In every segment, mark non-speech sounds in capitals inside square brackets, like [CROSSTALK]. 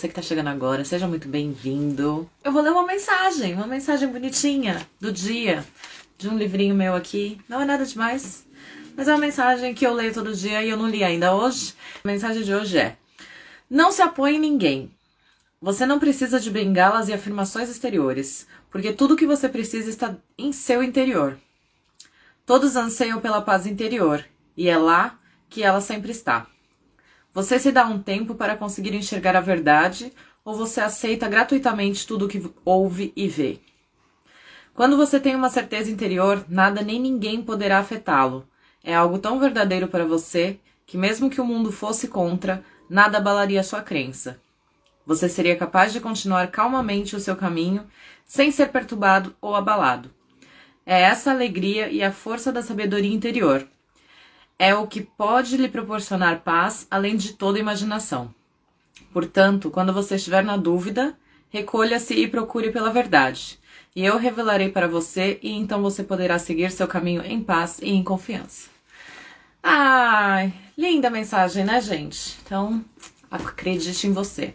você que está chegando agora, seja muito bem-vindo. Eu vou ler uma mensagem, uma mensagem bonitinha do dia, de um livrinho meu aqui. Não é nada demais, mas é uma mensagem que eu leio todo dia e eu não li ainda hoje. A mensagem de hoje é: Não se apoie em ninguém. Você não precisa de bengalas e afirmações exteriores, porque tudo que você precisa está em seu interior. Todos anseiam pela paz interior, e é lá que ela sempre está. Você se dá um tempo para conseguir enxergar a verdade ou você aceita gratuitamente tudo o que ouve e vê? Quando você tem uma certeza interior, nada nem ninguém poderá afetá-lo. É algo tão verdadeiro para você que, mesmo que o mundo fosse contra, nada abalaria sua crença. Você seria capaz de continuar calmamente o seu caminho sem ser perturbado ou abalado. É essa alegria e a força da sabedoria interior é o que pode lhe proporcionar paz além de toda imaginação. Portanto, quando você estiver na dúvida, recolha-se e procure pela verdade. E eu revelarei para você, e então você poderá seguir seu caminho em paz e em confiança. Ai, linda mensagem, né, gente? Então, acredite em você.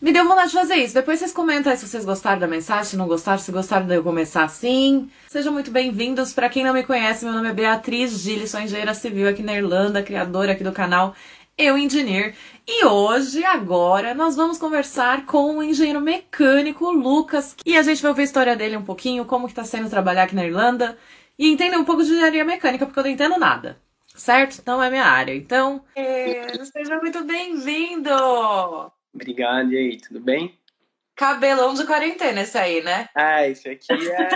Me deu vontade de fazer isso. Depois vocês comentam aí se vocês gostaram da mensagem, se não gostaram, se gostaram de eu começar assim. Sejam muito bem-vindos. Para quem não me conhece, meu nome é Beatriz Gilles, sou engenheira civil aqui na Irlanda, criadora aqui do canal Eu Engineer. E hoje, agora, nós vamos conversar com o engenheiro mecânico Lucas. E a gente vai ouvir a história dele um pouquinho, como que tá sendo trabalhar aqui na Irlanda. E entender um pouco de engenharia mecânica, porque eu não entendo nada. Certo? Não é minha área. Então, é, seja muito bem-vindo! Obrigado, e aí, tudo bem? Cabelão de quarentena esse aí, né? Ah, esse aqui é.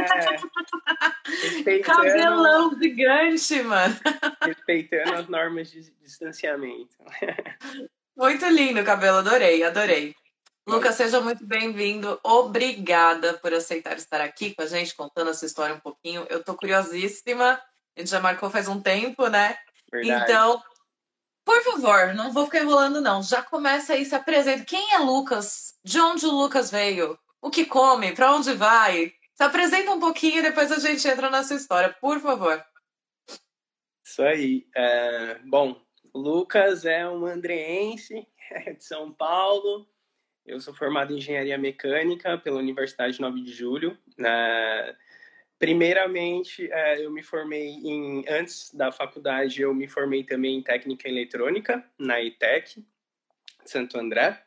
[LAUGHS] Cabelão gigante, mano. Respeitando as normas de distanciamento. [LAUGHS] Muito lindo cabelo, adorei, adorei. Lucas, seja muito bem-vindo. Obrigada por aceitar estar aqui com a gente, contando a sua história um pouquinho. Eu tô curiosíssima. A gente já marcou faz um tempo, né? Verdade. Então, por favor, não vou ficar enrolando, não. Já começa aí, se apresenta. Quem é Lucas? De onde o Lucas veio? O que come? Para onde vai? Se apresenta um pouquinho e depois a gente entra na sua história, por favor. Isso aí. É, bom, Lucas é um andreense [LAUGHS] é de São Paulo. Eu sou formado em engenharia mecânica pela Universidade 9 de Julho. É, Primeiramente, é, eu me formei em antes da faculdade, eu me formei também em técnica eletrônica na ITEC Santo André.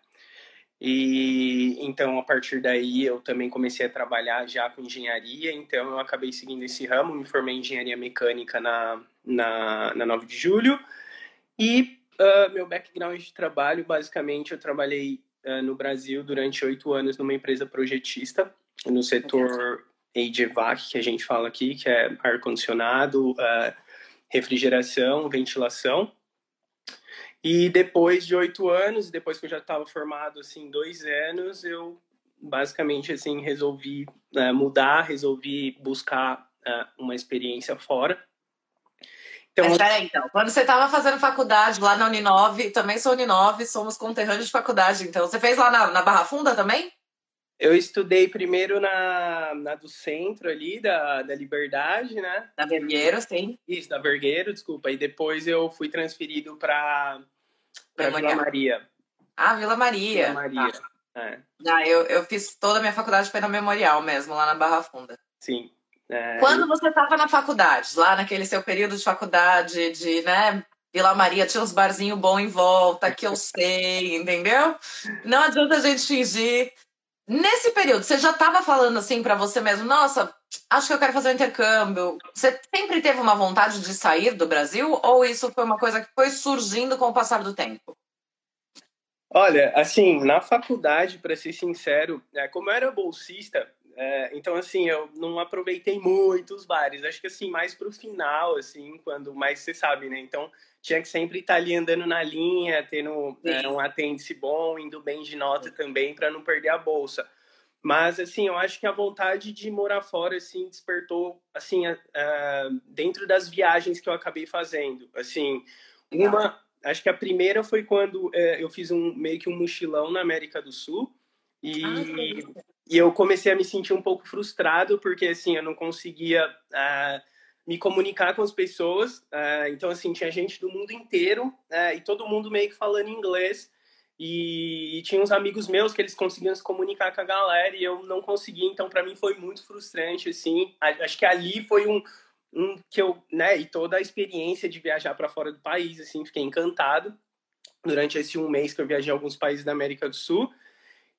E então a partir daí eu também comecei a trabalhar já com engenharia, então eu acabei seguindo esse ramo, me formei em engenharia mecânica na na, na 9 de julho. E uh, meu background de trabalho, basicamente, eu trabalhei uh, no Brasil durante oito anos numa empresa projetista no setor HVAC, que a gente fala aqui, que é ar-condicionado, uh, refrigeração, ventilação. E depois de oito anos, depois que eu já estava formado, assim, dois anos, eu basicamente, assim, resolvi uh, mudar, resolvi buscar uh, uma experiência fora. Então, Mas peraí, então, quando você estava fazendo faculdade lá na Uninove, também sou Uninove, somos conterrâneos de faculdade, então, você fez lá na, na Barra Funda também? Eu estudei primeiro na, na do centro ali, da, da Liberdade, né? Da Vergueiro, sim. Isso, da Vergueiro, desculpa. E depois eu fui transferido para Vila Maria. Ah, Vila Maria. Vila Maria, ah. é. Ah, eu, eu fiz toda a minha faculdade na Memorial mesmo, lá na Barra Funda. Sim. É, Quando você estava na faculdade, lá naquele seu período de faculdade, de, né, Vila Maria tinha uns barzinhos bons em volta, que eu sei, entendeu? Não adianta a gente fingir. Nesse período, você já estava falando assim para você mesmo, nossa, acho que eu quero fazer um intercâmbio. Você sempre teve uma vontade de sair do Brasil ou isso foi uma coisa que foi surgindo com o passar do tempo? Olha, assim, na faculdade, para ser sincero, é, como eu era bolsista, é, então assim, eu não aproveitei muito os bares. Acho que assim, mais pro final, assim, quando mais você sabe, né? Então, tinha que sempre estar ali andando na linha, tendo é, um atendente bom, indo bem de nota também, para não perder a bolsa. Mas, assim, eu acho que a vontade de morar fora, assim, despertou, assim, dentro das viagens que eu acabei fazendo. Assim, uma... Acho que a primeira foi quando é, eu fiz um meio que um mochilão na América do Sul. E, ah, e eu comecei a me sentir um pouco frustrado, porque, assim, eu não conseguia... Uh, me comunicar com as pessoas. Uh, então, assim, tinha gente do mundo inteiro uh, e todo mundo meio que falando inglês. E, e, tinha uns amigos meus que eles conseguiam se comunicar com a galera e eu não conseguia, então para mim foi muito frustrante, assim. Acho que ali foi um, um que eu, né, e toda a experiência de viajar para fora do país, assim, fiquei encantado durante esse um mês que eu viajei a alguns países da América do Sul.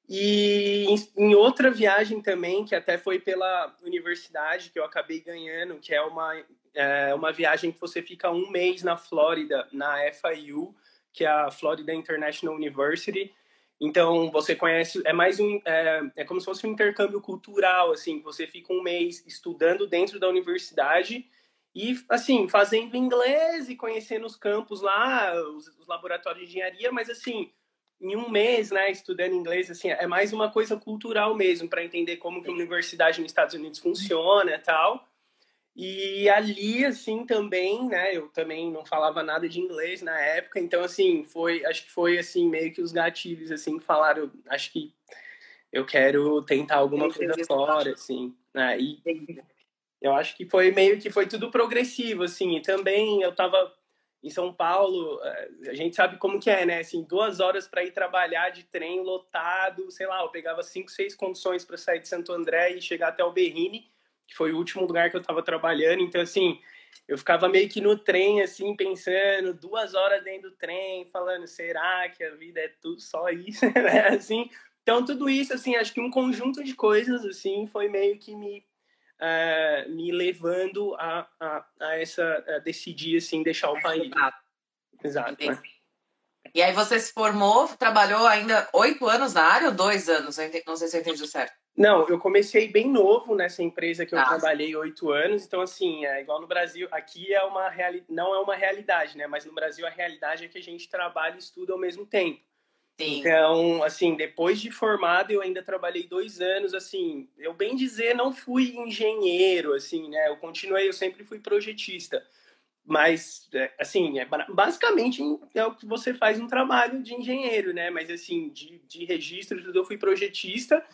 E em, outra viagem também, que até foi pela universidade, que eu acabei ganhando, que é uma, é uma viagem que você fica um mês na Flórida, na FIU, que é a Florida International University. Então, você conhece, é mais um, é, é como se fosse um intercâmbio cultural, assim, você fica um mês estudando dentro da universidade e, assim, fazendo inglês e conhecendo os campos lá, os, os laboratórios de engenharia, mas, assim, em um mês, né, estudando inglês, assim, é mais uma coisa cultural mesmo, para entender como que a universidade nos Estados Unidos funciona e tal. E ali, assim, também, né, eu também não falava nada de inglês na época, então, assim, foi, acho que foi, assim, meio que os gatilhos, assim, que falaram, acho que eu quero tentar alguma coisa fora, assim, né, e eu acho que foi meio que foi tudo progressivo, assim, e também eu tava em São Paulo, eh, a gente sabe como que é, né, assim, duas horas para ir trabalhar de trem lotado, sei lá, eu pegava cinco, seis condições para sair de Santo André e chegar até o Berrini, que foi o último lugar que eu estava trabalhando. Então, assim, eu ficava meio que no trem, assim, pensando, duas horas dentro do trem, falando, será que a vida é tudo só isso, [LAUGHS] né? Assim, então, tudo isso, assim, acho que um conjunto de coisas, assim, foi meio que me, uh, me levando a, a, a essa, a decidir, assim, deixar o país. Exato. Né? E aí você se formou, trabalhou ainda oito anos na área ou dois anos? Não sei se eu entendi certo. Não, eu comecei bem novo nessa empresa que eu ah. trabalhei oito anos, então assim, é igual no Brasil, aqui é uma reali... não é uma realidade, né? Mas no Brasil a realidade é que a gente trabalha e estuda ao mesmo tempo. Sim. Então, assim, depois de formado, eu ainda trabalhei dois anos, assim, eu bem dizer, não fui engenheiro, assim, né? Eu continuei, eu sempre fui projetista. Mas, é, assim, é, basicamente é o que você faz um trabalho de engenheiro, né? Mas, assim, de, de registro, tudo, eu fui projetista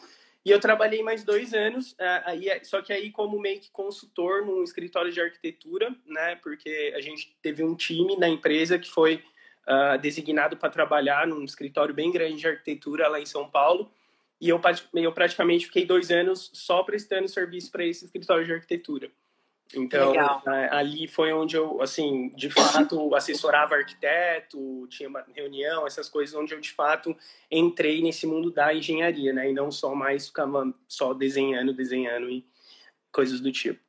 e eu trabalhei mais dois anos, aí, é, só que aí como meio que consultor num escritório de arquitetura, né? Porque a gente teve um time na empresa que foi uh, designado para trabalhar num escritório bem grande de arquitetura lá em São Paulo. E eu, eu praticamente fiquei dois anos só prestando serviço para esse escritório de arquitetura. Então, ali foi onde eu, assim, de fato, [LAUGHS] assessorava arquiteto, tinha uma reunião, essas coisas, onde eu, de fato, entrei nesse mundo da engenharia, né? E não só mais ficava só desenhando, desenhando e coisas do tipo.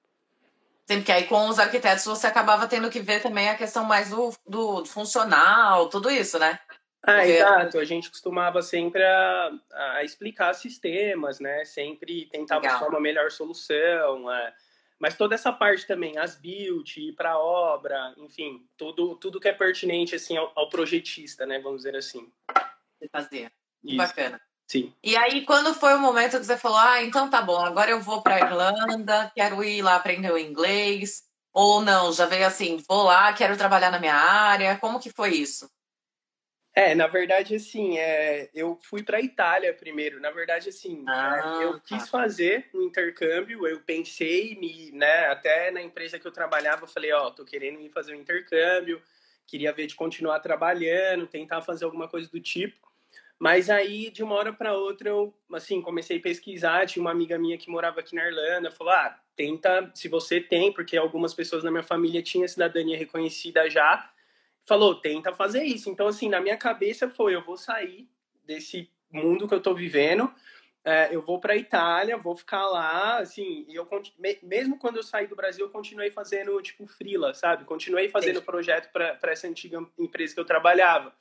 Sim, porque aí com os arquitetos você acabava tendo que ver também a questão mais do, do funcional, tudo isso, né? Ah, porque... exato. A gente costumava sempre a, a explicar sistemas, né? Sempre tentar Legal. buscar uma melhor solução, é mas toda essa parte também, as build, ir para obra, enfim, tudo, tudo que é pertinente assim ao, ao projetista, né? Vamos dizer assim. Fazia. Isso. Bacana. Sim. E aí, quando foi o momento que você falou, ah, então tá bom, agora eu vou para Irlanda, quero ir lá aprender o inglês, ou não, já veio assim, vou lá, quero trabalhar na minha área, como que foi isso? É, na verdade, assim, é, eu fui para a Itália primeiro. Na verdade, assim, ah, eu tá. quis fazer um intercâmbio. Eu pensei, me, né, até na empresa que eu trabalhava, eu falei, ó, oh, tô querendo ir fazer um intercâmbio, queria ver de continuar trabalhando, tentar fazer alguma coisa do tipo. Mas aí, de uma hora para outra, eu, assim, comecei a pesquisar. Tinha uma amiga minha que morava aqui na Irlanda, falou, ah, tenta, se você tem, porque algumas pessoas na minha família tinham cidadania reconhecida já falou, tenta fazer isso. Então, assim, na minha cabeça foi, eu vou sair desse mundo que eu tô vivendo, é, eu vou para a Itália, vou ficar lá, assim, e eu mesmo quando eu saí do Brasil, eu continuei fazendo tipo frila, sabe? Continuei fazendo projeto para essa antiga empresa que eu trabalhava.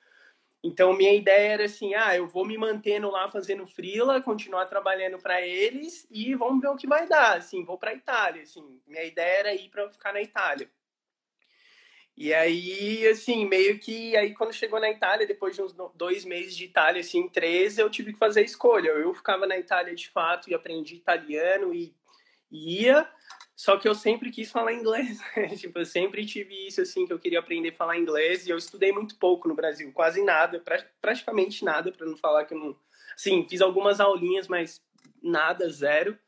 Então minha ideia era assim, ah, eu vou me mantendo lá fazendo frila, continuar trabalhando para eles e vamos ver o que vai dar, assim, vou para a Itália, assim. Minha ideia era ir para ficar na Itália. E aí, assim, meio que aí quando chegou na Itália, depois de uns dois meses de Itália, assim, três, eu tive que fazer a escolha. Eu ficava na Itália de fato e aprendi italiano e, ia, só que eu sempre quis falar inglês. [LAUGHS] Né? tipo, eu sempre tive isso, assim, que eu queria aprender a falar inglês e eu estudei muito pouco no Brasil, quase nada, pra, praticamente nada, para não falar que eu não. Assim, fiz algumas aulinhas, mas nada, zero.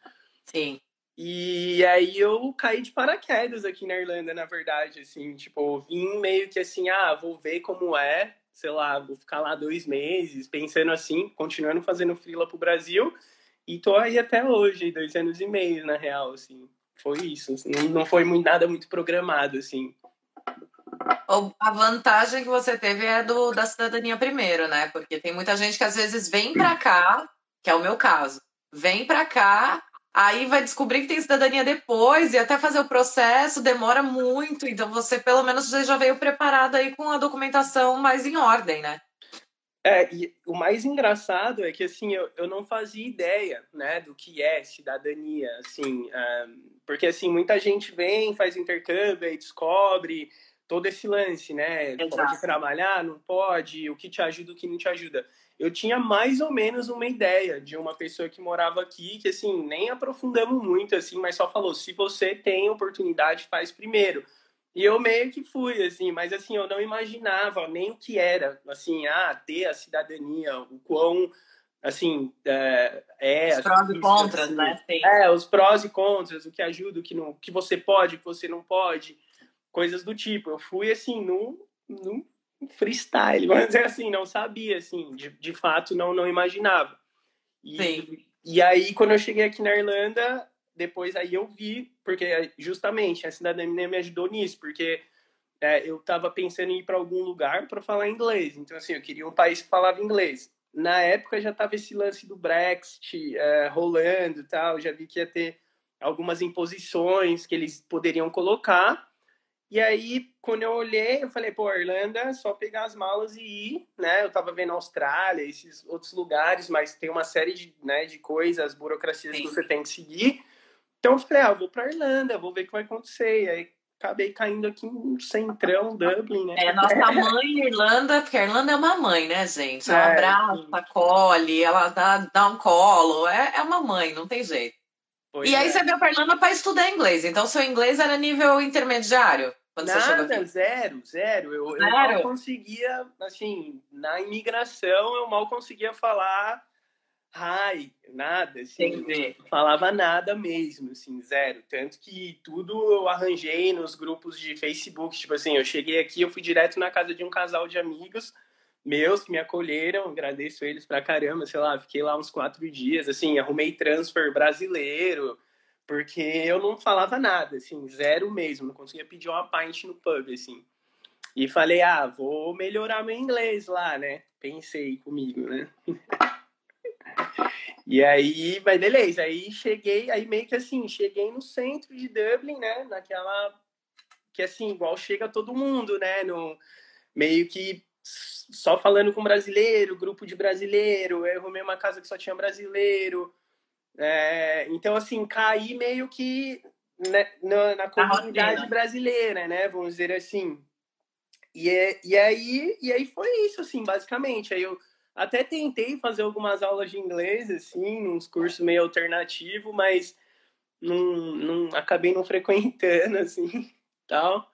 Sim. E aí eu caí de paraquedas aqui na Irlanda, na verdade, assim, tipo, vim meio que assim, ah, vou ver como é, sei lá, vou ficar lá dois meses, pensando assim, continuando fazendo frila pro Brasil. E tô aí até hoje, dois anos e meio, na real, assim. Foi isso. Assim, não foi muito, nada muito programado, assim. A vantagem que você teve é do, da cidadania primeiro, né? Porque tem muita gente que às vezes vem para cá, que é o meu caso, vem para cá, aí vai descobrir que tem cidadania depois e até fazer o processo demora muito. Então você pelo menos já veio preparado aí com a documentação mais em ordem, né? É, e o mais engraçado é que, assim, eu, eu não fazia ideia, né, do que é cidadania, assim, um, porque, assim, muita gente vem, faz intercâmbio e descobre todo esse lance, né, Exato. pode trabalhar, não pode, o que te ajuda, o que não te ajuda. Eu tinha mais ou menos uma ideia de uma pessoa que morava aqui, que, assim, nem aprofundamos muito, assim, mas só falou, se você tem oportunidade, faz primeiro. E eu meio que fui, assim, mas assim, eu não imaginava nem o que era, assim, ah, ter a cidadania, o quão, assim, é... é os prós e contras, assim, né? Sim. É, os prós e contras, o que ajuda, o que, não, o que você pode, o que você não pode, coisas do tipo. Eu fui, assim, num, num freestyle, [LAUGHS] vamos dizer assim, não sabia, assim, de, de fato, não, não imaginava. E, Sim. e aí, quando eu cheguei aqui na Irlanda, depois aí eu vi, porque justamente a cidadania me ajudou nisso, porque é, eu estava pensando em ir para algum lugar para falar inglês. Então, assim, eu queria um país que falava inglês. Na época já estava esse lance do Brexit é, rolando e tal, já vi que ia ter algumas imposições que eles poderiam colocar. E aí, quando eu olhei, eu falei, pô, Irlanda, é só pegar as malas e ir, né? Eu tava vendo Austrália, esses outros lugares, mas tem uma série de, né, de coisas, burocracias Sim. que você tem que seguir. Então eu falei, ah, vou pra Irlanda, vou ver o que vai acontecer. E aí acabei caindo aqui no centrão, Dublin, né? É, nossa mãe Irlanda, porque a Irlanda é uma mãe, né, gente? Ela é, abraça, acolhe, ela dá, dá um colo, é, é uma mãe, não tem jeito. Pois e aí é. você veio pra Irlanda para estudar inglês, então seu inglês era nível intermediário? Quando Nada, zero, zero. Eu, zero. eu mal conseguia, assim, na imigração eu mal conseguia falar Ai, nada, assim, não falava nada mesmo, assim, zero. Tanto que tudo eu arranjei nos grupos de Facebook, tipo assim, eu cheguei aqui, eu fui direto na casa de um casal de amigos meus que me acolheram, agradeço eles pra caramba, sei lá, fiquei lá uns quatro dias, assim, arrumei transfer brasileiro, porque eu não falava nada, assim, zero mesmo, não conseguia pedir uma pint no pub, assim. E falei, ah, vou melhorar meu inglês lá, né? Pensei comigo, né? [LAUGHS] E aí, mas beleza, aí cheguei, aí meio que assim, cheguei no centro de Dublin, né, naquela, que assim, igual chega todo mundo, né, no, meio que só falando com brasileiro, grupo de brasileiro, eu arrumei uma casa que só tinha brasileiro, é, então assim, caí meio que né, na, na comunidade brasileira, né, vamos dizer assim, e, é, e aí, e aí foi isso, assim, basicamente, aí eu até tentei fazer algumas aulas de inglês, assim, uns cursos meio alternativo, mas não, não acabei não [LAUGHS] frequentando, assim, tal.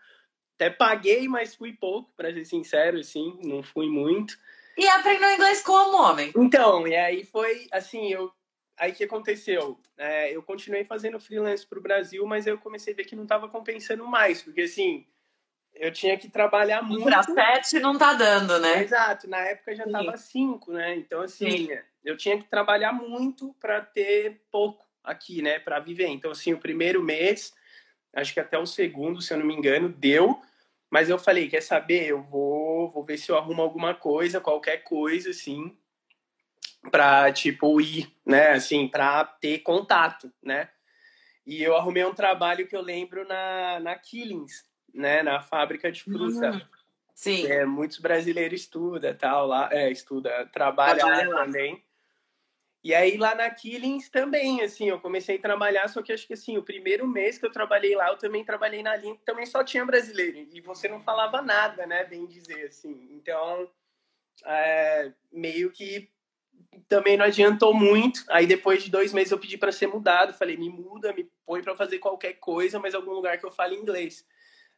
Até paguei, mas fui pouco, para ser sincero, assim, não fui muito. E aprendeu inglês como, homem? Então, e aí foi, assim, eu... Aí que aconteceu? É, eu continuei fazendo freelance para o Brasil, mas eu comecei a ver que não estava compensando mais, porque, assim, eu tinha que trabalhar muito. Para sete não tá dando, né? Exato, na época já tava cinco, né? Então, assim, Sim. eu tinha que trabalhar muito para ter pouco aqui, né? Para viver. Então, assim, o primeiro mês, acho que até o segundo, se eu não me engano, deu. Mas eu falei, quer saber? Eu vou, vou ver se eu arrumo alguma coisa, qualquer coisa, assim, para tipo ir, né? Assim, para ter contato, né? E eu arrumei um trabalho que eu lembro na, na Killings, né, na fábrica de fruta. Uhum. Sim. É, muitos brasileiros estudam, tal, lá, é, estuda, trabalha, trabalha lá, lá também. E aí lá na Killings também, assim, eu comecei a trabalhar, só que acho que assim, o primeiro mês que eu trabalhei lá, eu também trabalhei na linha que também só tinha brasileiro, e você não falava nada, né, bem dizer, assim. Então, é, meio que também não adiantou muito. Aí depois de dois meses eu pedi para ser mudado, falei, me muda, me põe para fazer qualquer coisa, mas algum lugar que eu fale inglês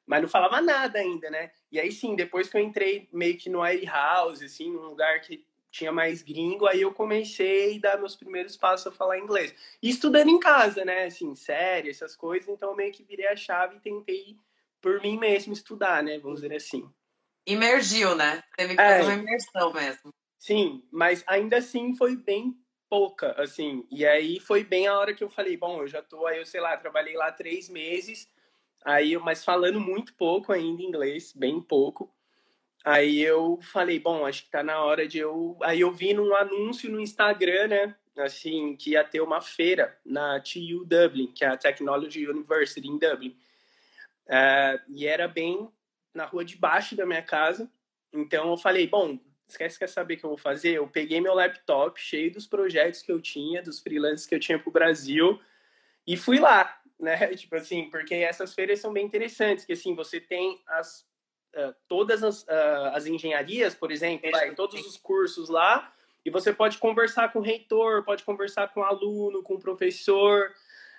mas não falava nada ainda, né? E aí sim, depois que eu entrei meio que no Air House, assim, num lugar que tinha mais gringo, aí eu comecei a dar meus primeiros passos a falar inglês. E estudando em casa, né? Assim, série, essas coisas, então eu meio que virei a chave e tentei por mim mesmo estudar, né? Vamos dizer assim. imergiu, né? Teve que é, fazer uma imersão mesmo. Sim, mas ainda assim foi bem pouca, assim. E aí foi bem a hora que eu falei, bom, eu já tô aí, eu sei lá, trabalhei lá três meses, aí, mas falando muito pouco ainda inglês, bem pouco. Aí eu falei, bom, acho que tá na hora de eu. Aí eu vi num anúncio no Instagram, né? Assim, que ia ter uma feira na TU Dublin, que é a Technology University em Dublin. Uh, e era bem na rua de baixo da minha casa. Então eu falei, bom, esquece quer saber o que eu vou fazer? Eu peguei meu laptop cheio dos projetos que eu tinha, dos freelances que eu tinha pro Brasil e fui lá, né? [LAUGHS] Tipo assim, porque essas feiras são bem interessantes, que assim, você tem as uh, todas as, uh, as engenharias, por exemplo, vai, todos os cursos lá, e você pode conversar com o reitor, pode conversar com o aluno, com o professor,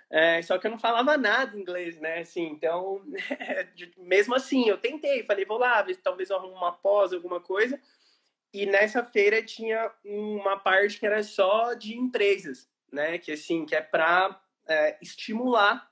é, só que eu não falava nada inglês, né? Assim, então, [LAUGHS] mesmo assim, eu tentei, falei, vou lá, talvez eu arrumo uma pós, alguma coisa. E nessa feira tinha uma parte que era só de empresas, né? Que assim, que é para é, estimular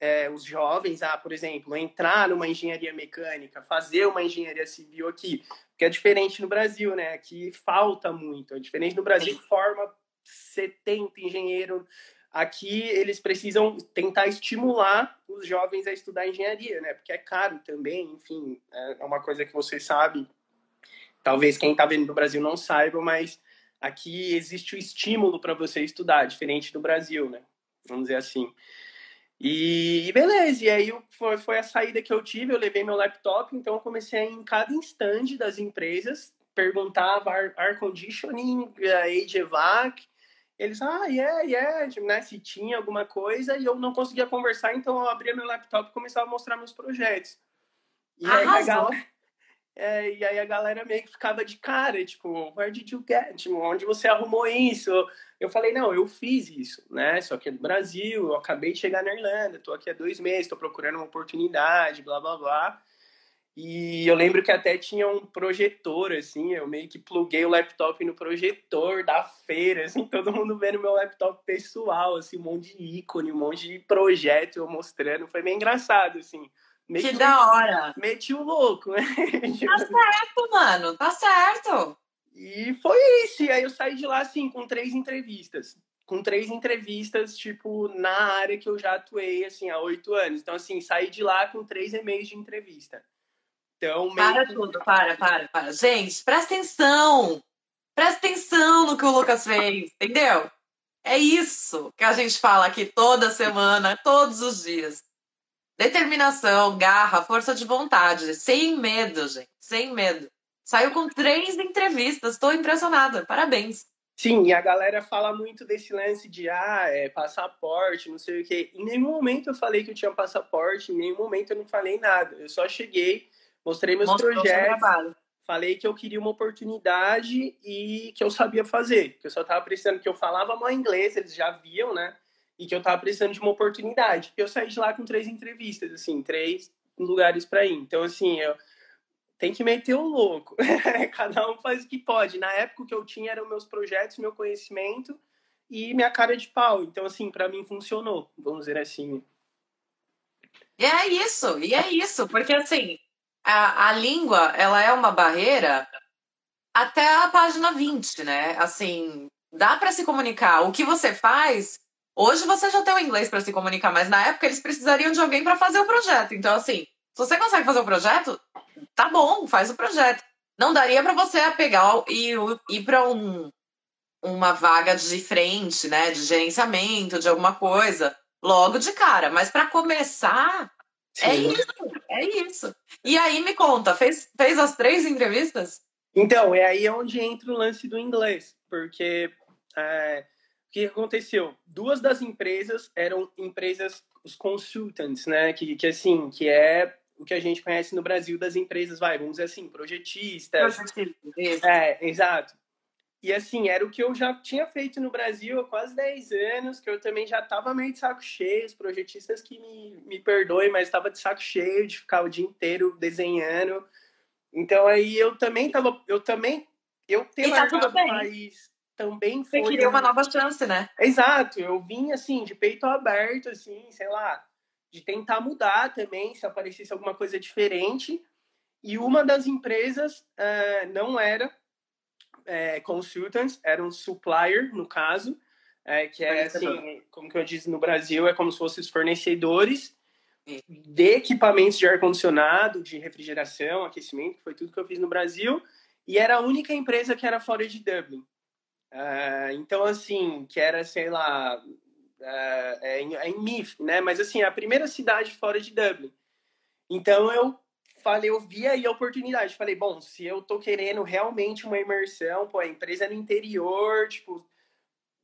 é, os jovens a, por exemplo, entrar numa engenharia mecânica, fazer uma engenharia civil aqui, que é diferente no Brasil, né? Aqui falta muito. É diferente no Brasil, forma 70 engenheiros Aqui eles precisam tentar estimular os jovens a estudar engenharia, né? Porque é caro também, enfim, é uma coisa que você sabe. Talvez quem está vendo no Brasil não saiba, mas aqui existe o estímulo para você estudar, diferente do Brasil, né? Vamos dizer assim. E, beleza, e aí foi, foi a saída que eu tive, eu levei meu laptop, então eu comecei a ir em cada stand das empresas, perguntava ar, ar conditioning, HVAC, eles, ah, yeah, yeah, né, se tinha alguma coisa, e eu não conseguia conversar, então eu abria meu laptop e começava a mostrar meus projetos. E aí, a galera, é, e aí a galera meio que ficava de cara, tipo, where did you get? Tipo, onde você arrumou isso? Eu falei, não, eu fiz isso, né? Só que é do Brasil, eu acabei de chegar na Irlanda, tô aqui há dois meses, tô procurando uma oportunidade, blá, blá, blá. E eu lembro que até tinha um projetor, assim, eu meio que pluguei o laptop no projetor da feira, assim, [LAUGHS] todo mundo vendo meu laptop pessoal, assim, um monte de ícone, um monte de projeto eu mostrando, foi bem engraçado, assim. Meio que, que da hora! Meti o louco, né? Tá certo, mano, tá certo! E foi isso, e aí eu saí de lá, assim, com três entrevistas. Com três entrevistas, tipo, na área que eu já atuei, assim, há oito anos. Então, assim, saí de lá com três e-mails de entrevista. Então, para tudo, para, para, para. Gente, presta atenção. Presta atenção no que o Lucas fez, entendeu? É isso que a gente fala aqui toda semana, todos os dias. Determinação, garra, força de vontade, sem medo, gente, sem medo. Saiu com três entrevistas, estou impressionada, parabéns. Sim, e a galera fala muito desse lance de ah, é, passaporte, não sei o quê. Em nenhum momento eu falei que eu tinha passaporte, em nenhum momento eu não falei nada. Eu só cheguei, Mostrei meus Mostrou projetos. Falei que eu queria uma oportunidade e que eu sabia fazer. Que eu só estava precisando, que eu falava mal inglês, eles já viam, né? E que eu estava precisando de uma oportunidade. Eu saí de lá com três entrevistas, assim, três lugares para ir. Então, assim, eu tem que meter o louco. [LAUGHS] Cada um faz o que pode. Na época o que eu tinha eram meus projetos, meu conhecimento e minha cara de pau. Então, assim, para mim funcionou, vamos dizer assim. E é isso, e é isso, porque assim, a, a língua ela é uma barreira até a página 20, né? Assim, dá para se comunicar. O que você faz, hoje você já tem o inglês para se comunicar, mas na época eles precisariam de alguém para fazer o projeto. Então, assim, se você consegue fazer o projeto, tá bom, faz o projeto. Não daria para você pegar e ir para um, uma vaga de frente, né, de gerenciamento, de alguma coisa, logo de cara. Mas para começar, é Sim. é isso, é isso. E aí me conta, fez, fez as três entrevistas? Então, é aí onde entra o lance do inglês, porque é, o que aconteceu? Duas das empresas eram empresas, os consultants, né? Que, que assim, que é o que a gente conhece no Brasil das empresas, vai, vamos dizer assim, projetistas. Projetistas. É, exato. E assim, era o que eu já tinha feito no Brasil há quase 10 anos, que eu também já estava meio de saco cheio, os projetistas que me, me perdoem, mas estava de saco cheio de ficar o dia inteiro desenhando. Então aí eu também estava, eu também, eu ter e tá largado o país também foi... Você queria uma nova chance, né? Exato, eu vim assim, de peito aberto, assim, sei lá, de tentar mudar também, se aparecesse alguma coisa diferente. e uma das empresas é, não era é, consultants, era um supplier, no caso, é, que é assim, como que eu disse no Brasil, é como se fossem os fornecedores de equipamentos de ar-condicionado, de refrigeração, aquecimento, que foi tudo que eu fiz no Brasil, e era a única empresa que era fora de Dublin. Uh, então, assim, que era, sei lá, uh, é, em, é em Mif, né? Mas, assim, a primeira cidade fora de Dublin. Então, eu falei, eu vi aí a oportunidade. Falei, bom, se eu tô querendo realmente uma imersão, pô, a empresa é no interior, tipo,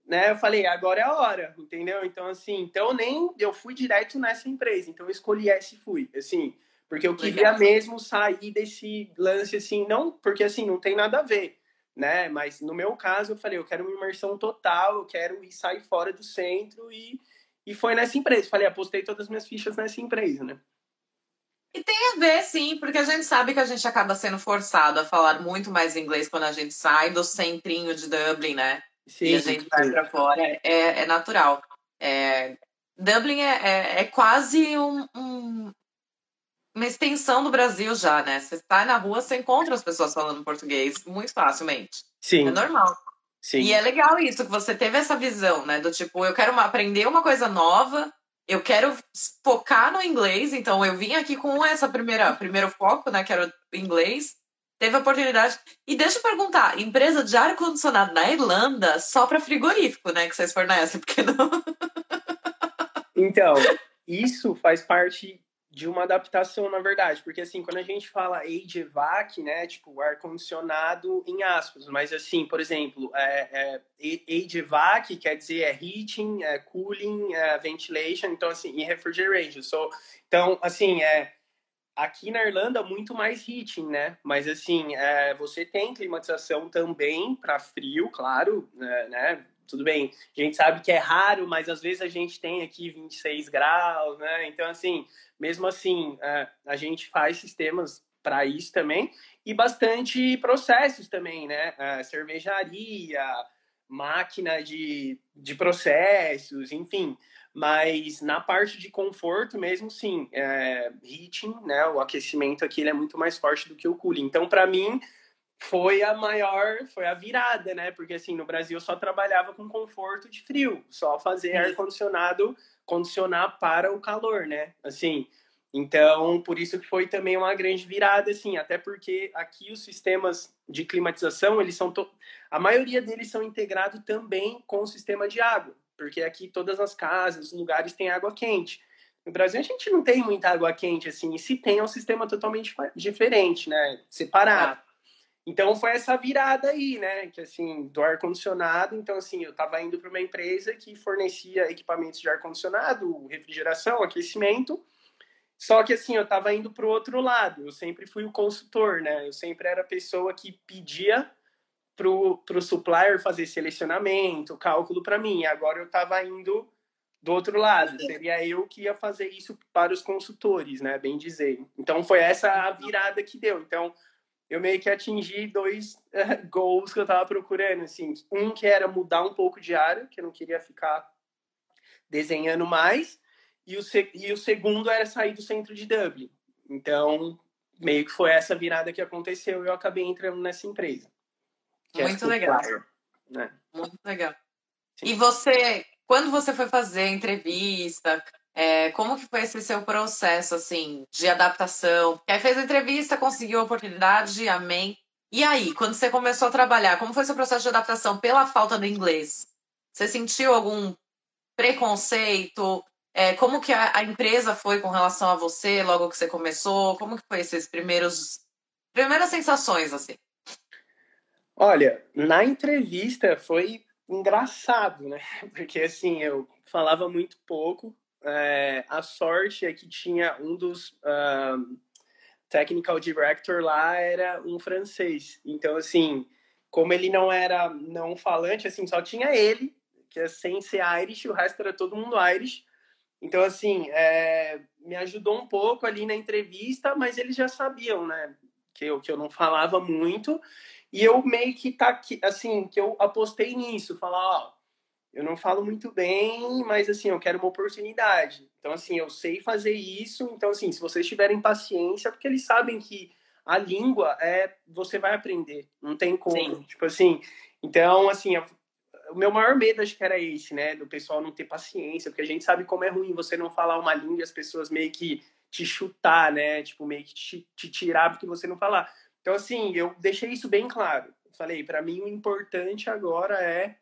né? Eu falei, agora é a hora, entendeu? Então, assim, então nem eu fui direto nessa empresa, então eu escolhi essa e fui, assim, porque eu queria Legal. mesmo sair desse lance, assim, não, porque assim, não tem nada a ver, né? Mas no meu caso, eu falei, eu quero uma imersão total, eu quero ir sair fora do centro e, e foi nessa empresa. Falei, apostei todas as minhas fichas nessa empresa, né? E tem a ver, sim, porque a gente sabe que a gente acaba sendo forçado a falar muito mais inglês quando a gente sai do centrinho de Dublin, né? Sim, e a gente vai para fora, é, é natural. É, Dublin é, é, é quase um, um, uma extensão do Brasil já, né? Você está na rua, você encontra as pessoas falando português muito facilmente. Sim. É normal. Sim. E é legal isso, que você teve essa visão, né? Do tipo, eu quero aprender uma coisa nova, eu quero focar no inglês, então eu vim aqui com essa primeira primeiro foco, né? Que era o inglês teve a oportunidade. E deixa eu perguntar, empresa de ar-condicionado na Irlanda só para frigorífico, né? Que vocês fornecem, porque não. Então, isso faz parte de uma adaptação, na verdade, porque assim, quando a gente fala HVAC, né, tipo ar-condicionado em aspas, mas assim, por exemplo, é, é, HVAC quer dizer é heating, é cooling, é ventilation, então assim, e refrigeration. So, então, assim, é, Aqui na Irlanda, muito mais heating, né? Mas, assim, é, você tem climatização também para frio, claro, né, né? Tudo bem, a gente sabe que é raro, mas às vezes a gente tem aqui 26 graus, né? Então, assim, mesmo assim, é, a gente faz sistemas para isso também e bastante processos também, né? É, cervejaria, máquina de, de processos, enfim. Mas na parte de conforto mesmo, sim, é, heating, né, o aquecimento aqui ele é muito mais forte do que o cooling. Então, para mim, foi a maior, foi a virada, né? Porque assim, no Brasil eu só trabalhava com conforto de frio, só fazer ar condicionado condicionar para o calor, né? Assim, então, por isso que foi também uma grande virada, assim, até porque aqui os sistemas de climatização, eles são to... a maioria deles são integrados também com o sistema de água porque aqui todas as casas, os lugares têm água quente. No Brasil a gente não tem muita água quente assim, e se tem é um sistema totalmente diferente, né, separado. Então foi essa virada aí, né, que assim, do ar condicionado, então assim, eu estava indo para uma empresa que fornecia equipamentos de ar condicionado, refrigeração, aquecimento. Só que assim, eu estava indo para o outro lado. Eu sempre fui o consultor, né? Eu sempre era a pessoa que pedia para o supplier fazer selecionamento, cálculo para mim. Agora eu estava indo do outro lado, seria eu que ia fazer isso para os consultores, né? Bem dizer. Então foi essa a virada que deu. Então eu meio que atingi dois uh, [LAUGHS] goals que eu estava procurando, assim, um que era mudar um pouco de área, que eu não queria ficar desenhando mais, e o, e o segundo era sair do centro de Dublin. Então, meio que foi essa virada que aconteceu e eu acabei entrando nessa empresa. É Muito legal. Né? Muito legal. Sim. E você, quando você foi fazer entrevista, é, como que foi esse seu processo, assim, de adaptação? Aí fez a entrevista, conseguiu a oportunidade, amém. E aí, quando você começou a trabalhar, como foi seu processo de adaptação pela falta do inglês? Você sentiu algum preconceito? É, como que a, a, empresa foi com relação a você logo que você começou? Como que foi esses primeiros primeiras sensações assim? Olha, na entrevista foi engraçado, né? [LAUGHS] Porque assim, eu falava muito pouco. É, a sorte é que tinha um dos um, technical director lá era um francês. Então, assim, como ele não era não falante, assim, só tinha ele, que é sem ser Irish, o resto era todo mundo Irish. Então, assim, é, me ajudou um pouco ali na entrevista, mas eles já sabiam, né? Que eu, que eu não falava muito. E eu meio que tá aqui, assim, que eu apostei nisso, falar, ó, eu não falo muito bem, mas assim, eu quero uma oportunidade. Então, assim, eu sei fazer isso. Então, assim, se vocês tiverem paciência, porque eles sabem que a língua é você vai aprender, não tem como. Sim. Tipo assim, então assim, o meu maior medo acho que era esse, né, do pessoal não ter paciência, porque a gente sabe como é ruim você não falar uma língua e as pessoas meio que te chutar, né, tipo meio que te, te tirar porque você não falar. Então assim, eu deixei isso bem claro. Falei, para mim o importante agora é,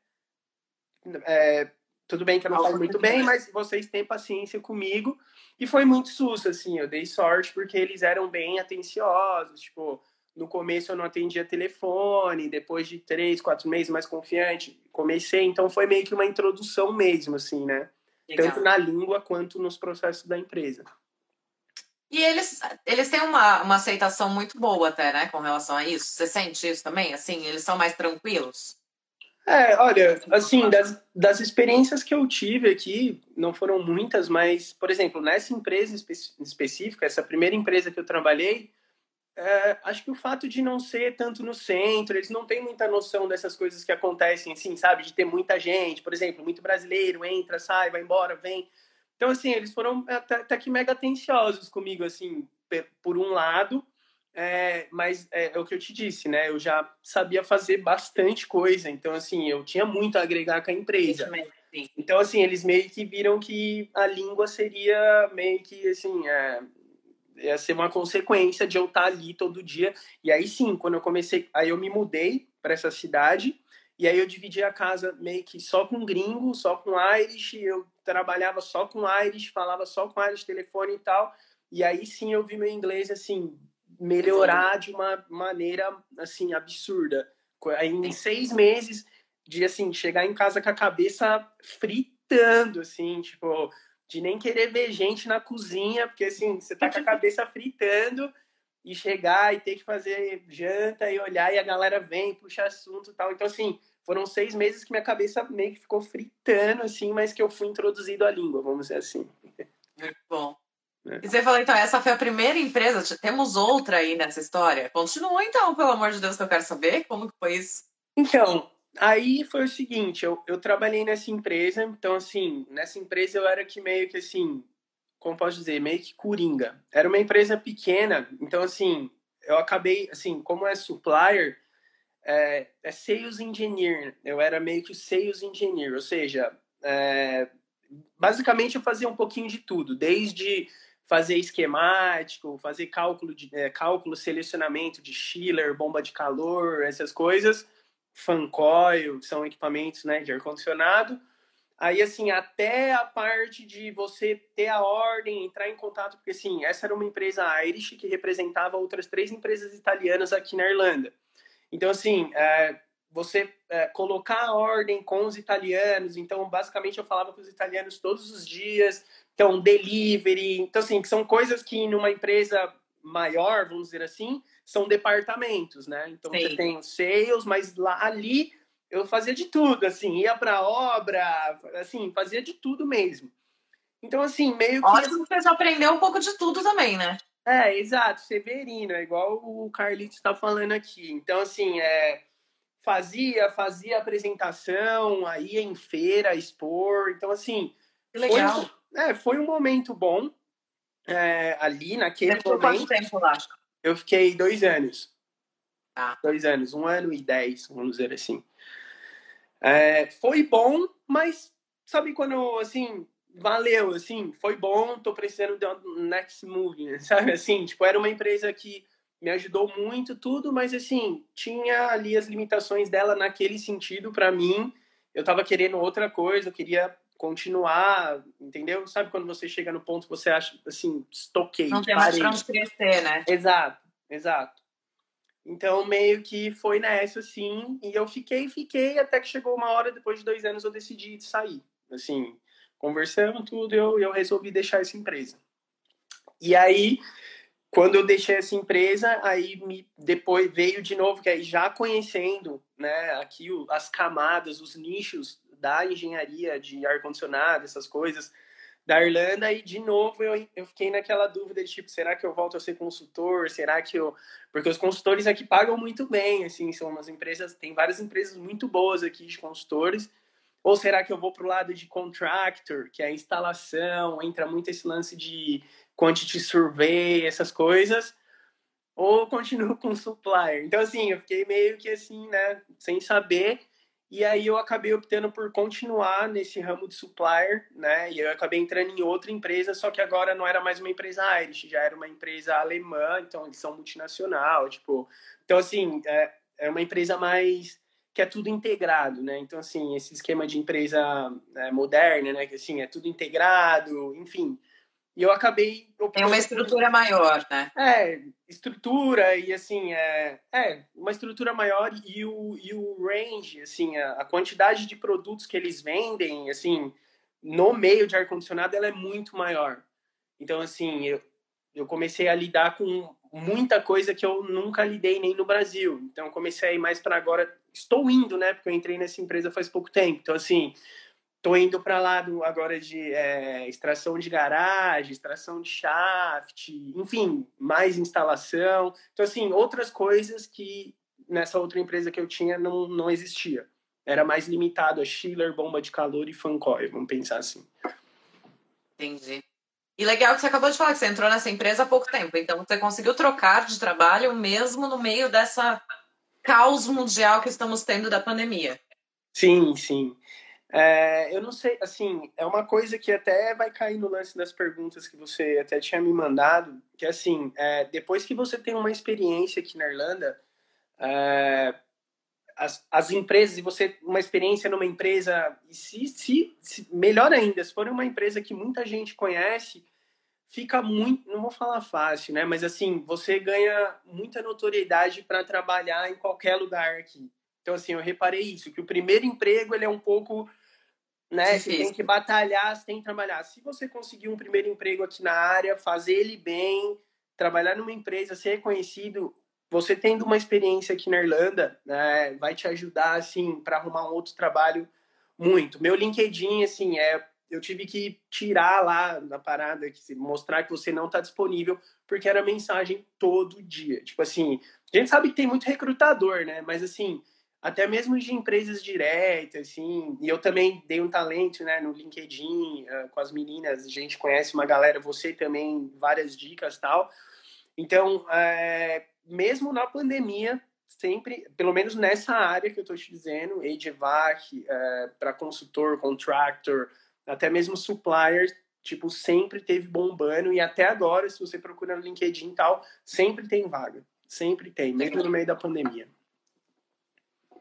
é tudo bem que eu não falo muito bem, mas vocês têm paciência comigo. E foi muito susto, assim, eu dei sorte porque eles eram bem atenciosos, tipo, no começo eu não atendia telefone, depois de três, quatro meses mais confiante, comecei, então foi meio que uma introdução mesmo, assim, né? Legal. Tanto na língua quanto nos processos da empresa. E eles, eles têm uma, uma aceitação muito boa até, né, com relação a isso. Você sente isso também? Assim, eles são mais tranquilos? É, olha, assim, das, das experiências que eu tive aqui, não foram muitas, mas, por exemplo, nessa empresa espe específica, essa primeira empresa que eu trabalhei, é, acho que o fato de não ser tanto no centro, eles não têm muita noção dessas coisas que acontecem, assim, sabe? De ter muita gente, por exemplo, muito brasileiro, entra, sai, vai embora, vem. Então, assim, eles foram até, até que mega atenciosos comigo, assim, por um lado, é, mas é, é, o que eu te disse, né? Eu já sabia fazer bastante coisa, então assim eu tinha muito a agregar com a empresa. Então assim eles meio que viram que a língua seria meio que assim é, ia ser uma consequência de eu estar ali todo dia. E aí sim, quando eu comecei, aí eu me mudei para essa cidade e aí eu dividi a casa meio que só com gringo, só com Irish. Eu trabalhava só com Irish, falava só com Irish telefone e tal. E aí sim eu vi meu inglês assim melhorar de uma maneira assim absurda. Em seis meses de assim chegar em casa com a cabeça fritando, assim, tipo de nem querer ver gente na cozinha, porque assim você tá com a [LAUGHS] cabeça fritando e chegar e ter que fazer janta e olhar e a galera vem puxa assunto e tal. Então assim foram seis meses que minha cabeça meio que ficou fritando assim, mas que eu fui introduzido à língua, vamos dizer assim. Muito bom. É. E você falou, então, essa foi a primeira empresa, temos outra aí nessa história. Continua então, pelo amor de Deus, que eu quero saber como que foi isso. Então, aí foi o seguinte, eu, eu trabalhei nessa empresa, então assim, nessa empresa eu era que meio que assim, como posso dizer, meio que coringa. Era uma empresa pequena, então assim, eu acabei, assim, como é supplier, é, é sales engineer, eu era meio que sales engineer, ou seja, é, basicamente eu fazia um pouquinho de tudo, desde fazer esquemático, fazer cálculo de é, cálculo, selecionamento de chiller, bomba de calor, essas coisas, fan coil, que são equipamentos né, de ar condicionado. Aí assim, até a parte de você ter a ordem, entrar em contato, porque assim, essa era uma empresa Irish que representava outras três empresas italianas aqui na Irlanda. Então assim, é, você é, colocar a ordem com os italianos. Então, basicamente, eu falava com os italianos todos os dias, então, delivery. Então, assim, são coisas que numa empresa maior, vamos dizer assim, são departamentos, né? Então, Sim. você tem os sales, mas lá ali eu fazia de tudo, assim, ia para obra, assim, fazia de tudo mesmo. Então, assim, meio que. Ótimo que você aprendeu um pouco de tudo também, né? É, exato, Severino, é igual o Carlitos está falando aqui. Então, assim, é, fazia, fazia apresentação, aí em feira, expor. Então, assim. Que legal. Foi, é, foi um momento bom é, ali naquele Você momento. quanto tempo lá? Eu fiquei dois anos. Ah. Dois anos, um ano e dez, vamos dizer assim. É, foi bom, mas sabe quando, assim, valeu, assim, foi bom, tô precisando de um next move, [LAUGHS] sabe? Assim, tipo, era uma empresa que me ajudou muito, tudo, mas, assim, tinha ali as limitações dela naquele sentido para mim. Eu tava querendo outra coisa, eu queria continuar, entendeu? Sabe quando você chega no ponto que você acha assim, estoquei. Não tem mais pra crescer, né? Exato, exato. Então, meio que foi nessa, assim, e eu fiquei, fiquei, até que chegou uma hora, depois de dois anos, eu decidi sair. Assim, conversando tudo, eu, eu resolvi deixar essa empresa. E aí, quando eu deixei essa empresa, aí me, depois veio de novo, que aí já conhecendo, né, aqui o, as camadas, os nichos da engenharia de ar-condicionado, essas coisas, da Irlanda, e de novo eu, eu fiquei naquela dúvida de tipo, será que eu volto a ser consultor? Será que eu. Porque os consultores aqui pagam muito bem, assim, são umas empresas, tem várias empresas muito boas aqui de consultores. Ou será que eu vou para o lado de contractor, que é a instalação, entra muito esse lance de quantity survey, essas coisas. ou continuo com supplier. Então, assim, eu fiquei meio que assim, né, sem saber. E aí eu acabei optando por continuar nesse ramo de supplier, né? E eu acabei entrando em outra empresa, só que agora não era mais uma empresa Irish, já era uma empresa alemã, então eles são multinacional, tipo. Então, assim, é, é uma empresa mais que é tudo integrado, né? Então, assim, esse esquema de empresa é, moderna, né? Que, assim, é tudo integrado, enfim. E eu acabei... Tem uma estrutura maior, né? É, estrutura e, assim, é, é uma estrutura maior e o, e o range, assim, a, a quantidade de produtos que eles vendem, assim, no meio de ar-condicionado, ela é muito maior. Então, assim, eu, eu comecei a lidar com muita coisa que eu nunca lidei nem no Brasil. Então, comecei a ir mais para agora. Estou indo, né? Porque eu entrei nessa empresa faz pouco tempo. Então, assim, estou indo para lá do, agora de é, extração de garagem, extração de shaft, enfim, mais instalação. Então, assim, outras coisas que nessa outra empresa que eu tinha não, não existia. Era mais limitado a chiller, bomba de calor e fan coil, vamos pensar assim. Entendi. E legal que você acabou de falar que você entrou nessa empresa há pouco tempo, então você conseguiu trocar de trabalho mesmo no meio dessa caos mundial que estamos tendo da pandemia. Sim, sim. É, eu não sei, assim, é uma coisa que até vai cair no lance das perguntas que você até tinha me mandado, que assim, é, depois que você tem uma experiência aqui na Irlanda, é, as, as empresas, e você, uma experiência numa empresa, e se, se, se, melhor ainda, se for uma empresa que muita gente conhece, fica muito, não vou falar fácil, né? Mas assim, você ganha muita notoriedade para trabalhar em qualquer lugar aqui. Então, assim, eu reparei isso, que o primeiro emprego, ele é um pouco, né? Difícil. Você tem que batalhar, você tem que trabalhar. Se você conseguir um primeiro emprego aqui na área, fazer ele bem, trabalhar numa empresa, ser reconhecido, você tendo uma experiência aqui na Irlanda, né, vai te ajudar, assim, para arrumar um outro trabalho muito. Meu LinkedIn, assim, é eu tive que tirar lá na parada, mostrar que você não está disponível, porque era mensagem todo dia. Tipo assim, a gente sabe que tem muito recrutador, né? Mas assim, até mesmo de empresas diretas, assim, e eu também dei um talento, né, no LinkedIn, uh, com as meninas, a gente conhece uma galera, você também, várias dicas tal. Então, é, mesmo na pandemia, sempre, pelo menos nessa área que eu estou te dizendo, AGVAC, é, para consultor, contractor, até mesmo suppliers, tipo, sempre teve bombando e até agora, se você procura no LinkedIn e tal, sempre tem vaga. Sempre tem, mesmo no meio da pandemia.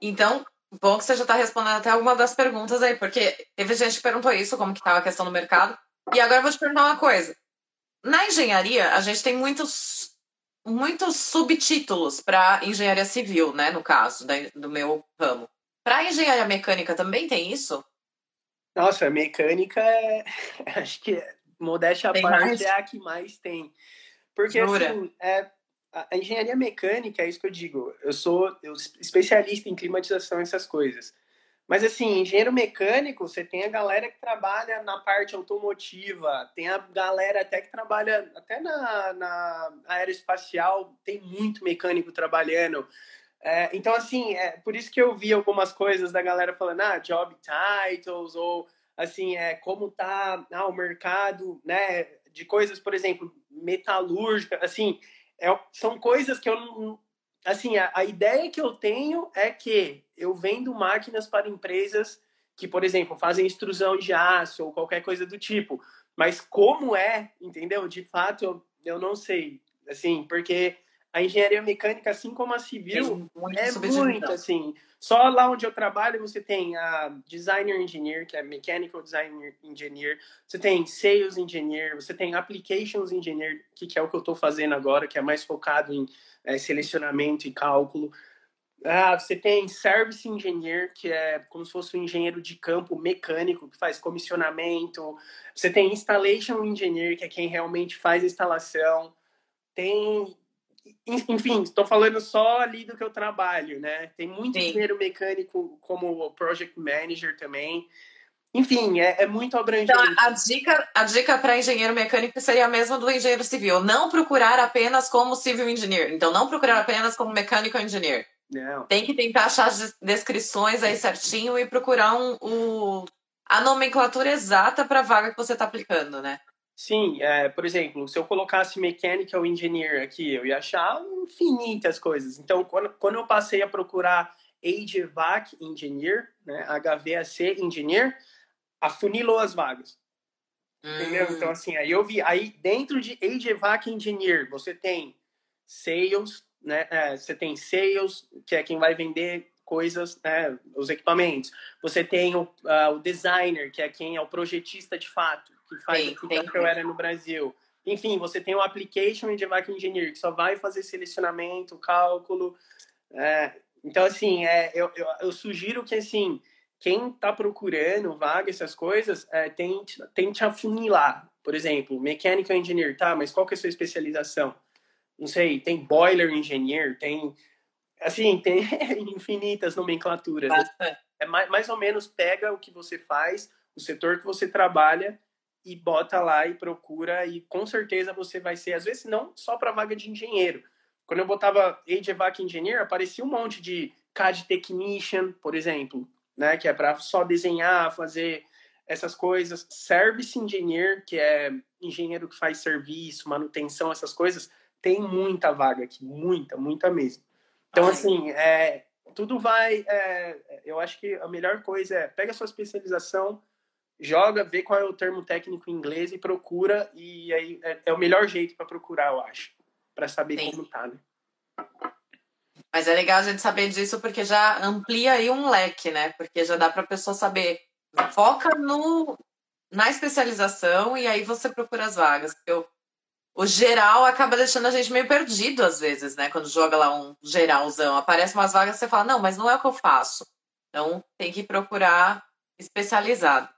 Então, bom que você já está respondendo até alguma das perguntas aí, porque teve gente que perguntou isso, como que estava a questão do mercado. E agora eu vou te perguntar uma coisa. Na engenharia, a gente tem muitos muitos subtítulos para engenharia civil, né, no caso do meu ramo. Para engenharia mecânica também tem isso? Nossa, mecânica é, [LAUGHS] acho que modéstia à parte mais? é a que mais tem. Porque assim, é, a engenharia mecânica, é isso que eu digo. Eu sou eu, especialista em climatização essas coisas. Mas assim, engenheiro mecânico, você tem a galera que trabalha na parte automotiva, tem a galera até que trabalha até na, na aeroespacial, tem muito mecânico trabalhando. É, então, assim, é por isso que eu vi algumas coisas da galera falando, ah, job titles, ou assim, é, como tá ah, o mercado, né, de coisas, por exemplo, metalúrgica, assim, é, são coisas que eu assim, a, a ideia que eu tenho é que eu vendo máquinas para empresas que, por exemplo, fazem extrusão de aço ou qualquer coisa do tipo. Mas como é, entendeu? De fato, eu, eu não sei. Assim, porque a engenharia mecânica, assim como a civil, muito é muito assim. Só lá onde eu trabalho, você tem a designer engineer, que é mechanical designer engineer, você tem sales engineer, você tem applications engineer, que, que é o que eu estou fazendo agora, que é mais focado em é, selecionamento e cálculo. Ah, você tem service engineer, que é como se fosse um engenheiro de campo mecânico, que faz comissionamento. Você tem installation engineer, que é quem realmente faz a instalação. Tem enfim, estou falando só ali do que eu trabalho, né? Tem muito Sim. engenheiro mecânico como project manager também. Enfim, é, é muito abrangente. Então, a dica, a dica para engenheiro mecânico seria a mesma do engenheiro civil. Não procurar apenas como civil engineer. Então, não procurar apenas como mechanical engineer. Não. Tem que tentar achar as descrições aí certinho e procurar um, um a nomenclatura exata para a vaga que você está aplicando, né? Sim, é, por exemplo, se eu colocasse Mechanical Engineer aqui, eu ia achar infinitas coisas. Então, quando, quando eu passei a procurar HVAC Engineer, né, HVAC Engineer, afunilou as vagas. Entendeu? Então, hum. assim, aí eu vi, aí dentro de HVAC Engineer, você tem sales, né? É, você tem sales, que é quem vai vender coisas, né, os equipamentos. Você tem o, uh, o designer, que é quem é o projetista de fato, que faz o que eu era no Brasil. Enfim, você tem o application e HVAC engineer, que só vai fazer selecionamento, cálculo. É, então, assim, é, eu, eu, eu sugiro que, assim, quem está procurando vaga, essas coisas, é, tente, tente afunilar. Por exemplo, mechanical engineer, tá, mas qual que é a sua especialização? Não sei, tem boiler engineer, tem... Assim, [LAUGHS] tem infinitas nomenclaturas. É mais, mais ou menos pega o que você faz, o setor que você trabalha e bota lá e procura e com certeza você vai ser, às vezes não só para vaga de engenheiro. Quando eu botava HVAC Engineer, aparecia um monte de CAD Technician, por exemplo né? Que é para só desenhar, fazer essas coisas. Service Engineer, que é engenheiro que faz serviço, manutenção, essas coisas, tem muita vaga aqui, muita, muita mesmo. Então, assim, é, tudo vai. É, eu acho que a melhor coisa é pega a sua especialização, joga, vê qual é o termo técnico em inglês e procura, e aí é, é o melhor jeito para procurar, eu acho, para saber Sim. como tá, né? Mas é legal a gente saber disso porque já amplia aí um leque, né? Porque já dá para a pessoa saber, foca no, na especialização e aí você procura as vagas. Porque o, o geral acaba deixando a gente meio perdido às vezes, né? Quando joga lá um geralzão, aparece umas vagas você fala, não, mas não é o que eu faço. Então tem que procurar especializado.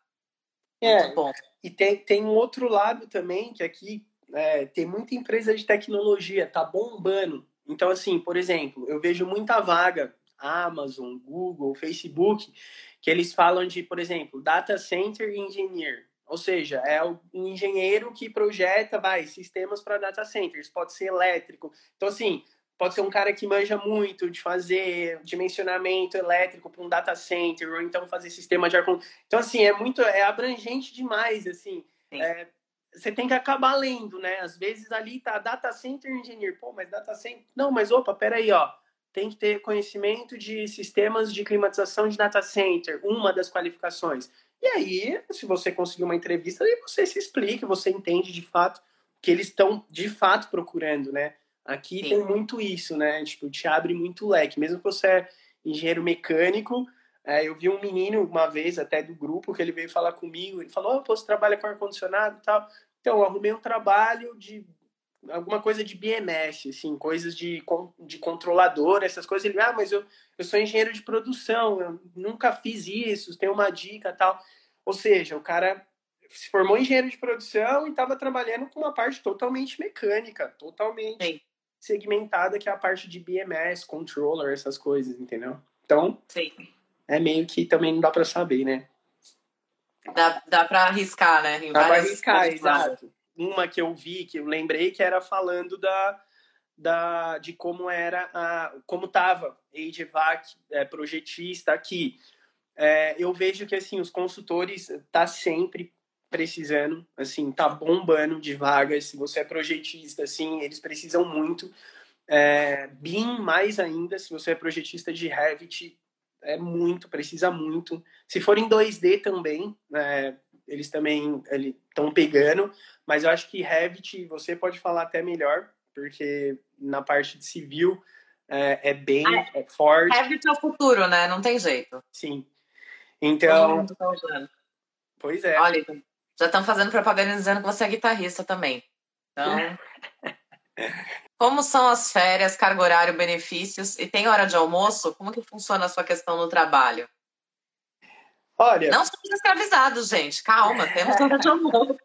É, Muito bom. E tem, tem um outro lado também, que aqui é, tem muita empresa de tecnologia, tá bombando então, assim, por exemplo, eu vejo muita vaga, Amazon, Google, Facebook, que eles falam de, por exemplo, Data Center Engineer. Ou seja, é um engenheiro que projeta, vai, sistemas para data centers. Pode ser elétrico. Então, assim, pode ser um cara que manja muito de fazer dimensionamento elétrico para um data center, ou então fazer sistema de ar Então, assim, é muito, é abrangente demais, assim. É, você tem que acabar lendo, né? Às vezes ali tá data center engineer, pô, mas data center. Não, mas opa, peraí, ó. Tem que ter conhecimento de sistemas de climatização de data center, uma das qualificações. E aí, se você conseguir uma entrevista, aí você se explica, você entende de fato que eles estão de fato procurando, né? Aqui Sim. tem muito isso, né? Tipo, te abre muito leque. Mesmo que você é engenheiro mecânico, é, eu vi um menino uma vez, até do grupo, que ele veio falar comigo. Ele falou: oh, você trabalha com ar-condicionado e tal. Então, eu arrumei um trabalho de alguma coisa de BMS, assim, coisas de, de controlador, essas coisas. Ele, ah, mas eu, eu sou engenheiro de produção, eu nunca fiz isso, tem uma dica tal. Ou seja, o cara se formou engenheiro de produção e estava trabalhando com uma parte totalmente mecânica, totalmente Sim. Segmentada, que é a parte de BMS, controller, essas coisas, entendeu? Então, Sim. é meio que também não dá para saber, né? Dá, dá para arriscar, né? Em dá para arriscar, exato. Uma que eu vi, que eu lembrei, que era falando da, da, de como era, a, como estava Eidevac, é, projetista aqui. É, eu vejo que assim os consultores tá sempre precisando, assim, tá bombando de vagas. Se você é projetista, assim, eles precisam muito. É, BIM mais ainda, se você é projetista de Revit, é muito, precisa muito. Se for em 2D também, é, eles também estão pegando, mas eu acho que Revit você pode falar até melhor, porque na parte de civil é, é bem ah, é forte. Revit é o futuro, né? Não tem jeito. Sim. Então. Tá pois é. Olha, já estão fazendo propaganda dizendo que você é guitarrista também. Então. [LAUGHS] Como são as férias, cargo horário, benefícios? E tem hora de almoço? Como que funciona a sua questão no trabalho? Olha. Não somos escravizados, gente. Calma, [LAUGHS] temos hora de almoço.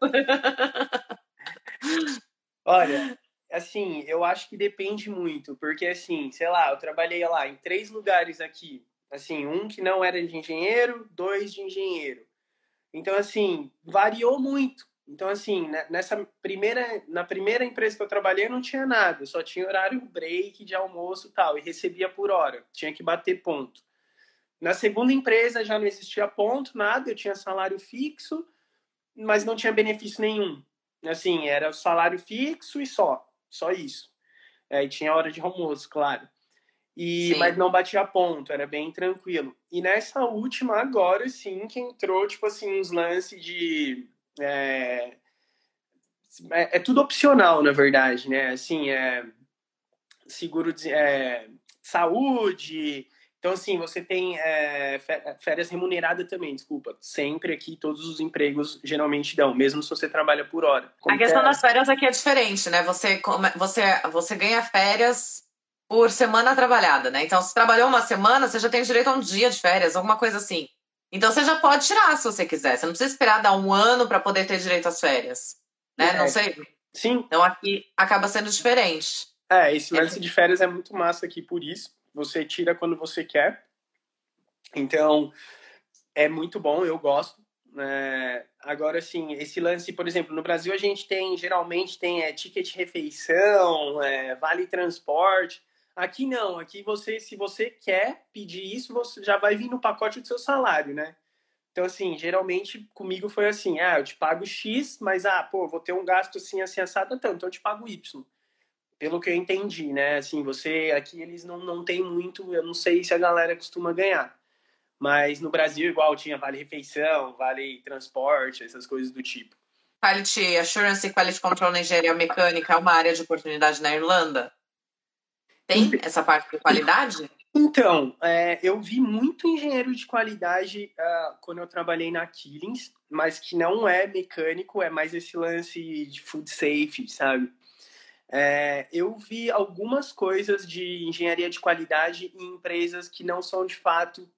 Olha, assim, eu acho que depende muito, porque assim, sei lá, eu trabalhei lá em três lugares aqui. Assim, um que não era de engenheiro, dois de engenheiro. Então, assim, variou muito. Então, assim, né, nessa primeira, na primeira empresa que eu trabalhei, não tinha nada, só tinha horário break de almoço e tal, e recebia por hora, tinha que bater ponto. Na segunda empresa já não existia ponto, nada, eu tinha salário fixo, mas não tinha benefício nenhum. Assim, era salário fixo e só. Só isso. É, e tinha hora de almoço, claro. E, mas não batia ponto, era bem tranquilo. E nessa última, agora sim, que entrou, tipo assim, uns lances de. É, é, é tudo opcional, na verdade, né? Assim, é seguro de é, saúde. Então, assim, você tem é, férias remuneradas também, desculpa. Sempre aqui, todos os empregos geralmente dão, mesmo se você trabalha por hora. Como a questão é... das férias aqui é diferente, né? Você, você, você ganha férias por semana trabalhada, né? Então, se trabalhou uma semana, você já tem direito a um dia de férias, alguma coisa assim. Então, você já pode tirar se você quiser. Você não precisa esperar dar um ano para poder ter direito às férias, né? É. Não sei. Sim. Então, aqui acaba sendo diferente. É, esse lance é. de férias é muito massa aqui por isso. Você tira quando você quer. Então, é muito bom, eu gosto. É, agora, sim, esse lance, por exemplo, no Brasil a gente tem, geralmente tem é, ticket refeição, é, vale transporte. Aqui não, aqui você, se você quer pedir isso, você já vai vir no pacote do seu salário, né? Então, assim, geralmente comigo foi assim, ah, eu te pago X, mas, ah, pô, vou ter um gasto assim, assim, assado, então, então eu te pago Y. Pelo que eu entendi, né? Assim, você, aqui eles não, não tem muito, eu não sei se a galera costuma ganhar. Mas no Brasil, igual, tinha vale refeição, vale transporte, essas coisas do tipo. Quality Assurance e Quality Control na engenharia mecânica é uma área de oportunidade na Irlanda? Tem essa parte de qualidade? Então, é, eu vi muito engenheiro de qualidade uh, quando eu trabalhei na Killings, mas que não é mecânico, é mais esse lance de food safety, sabe? É, eu vi algumas coisas de engenharia de qualidade em empresas que não são de fato,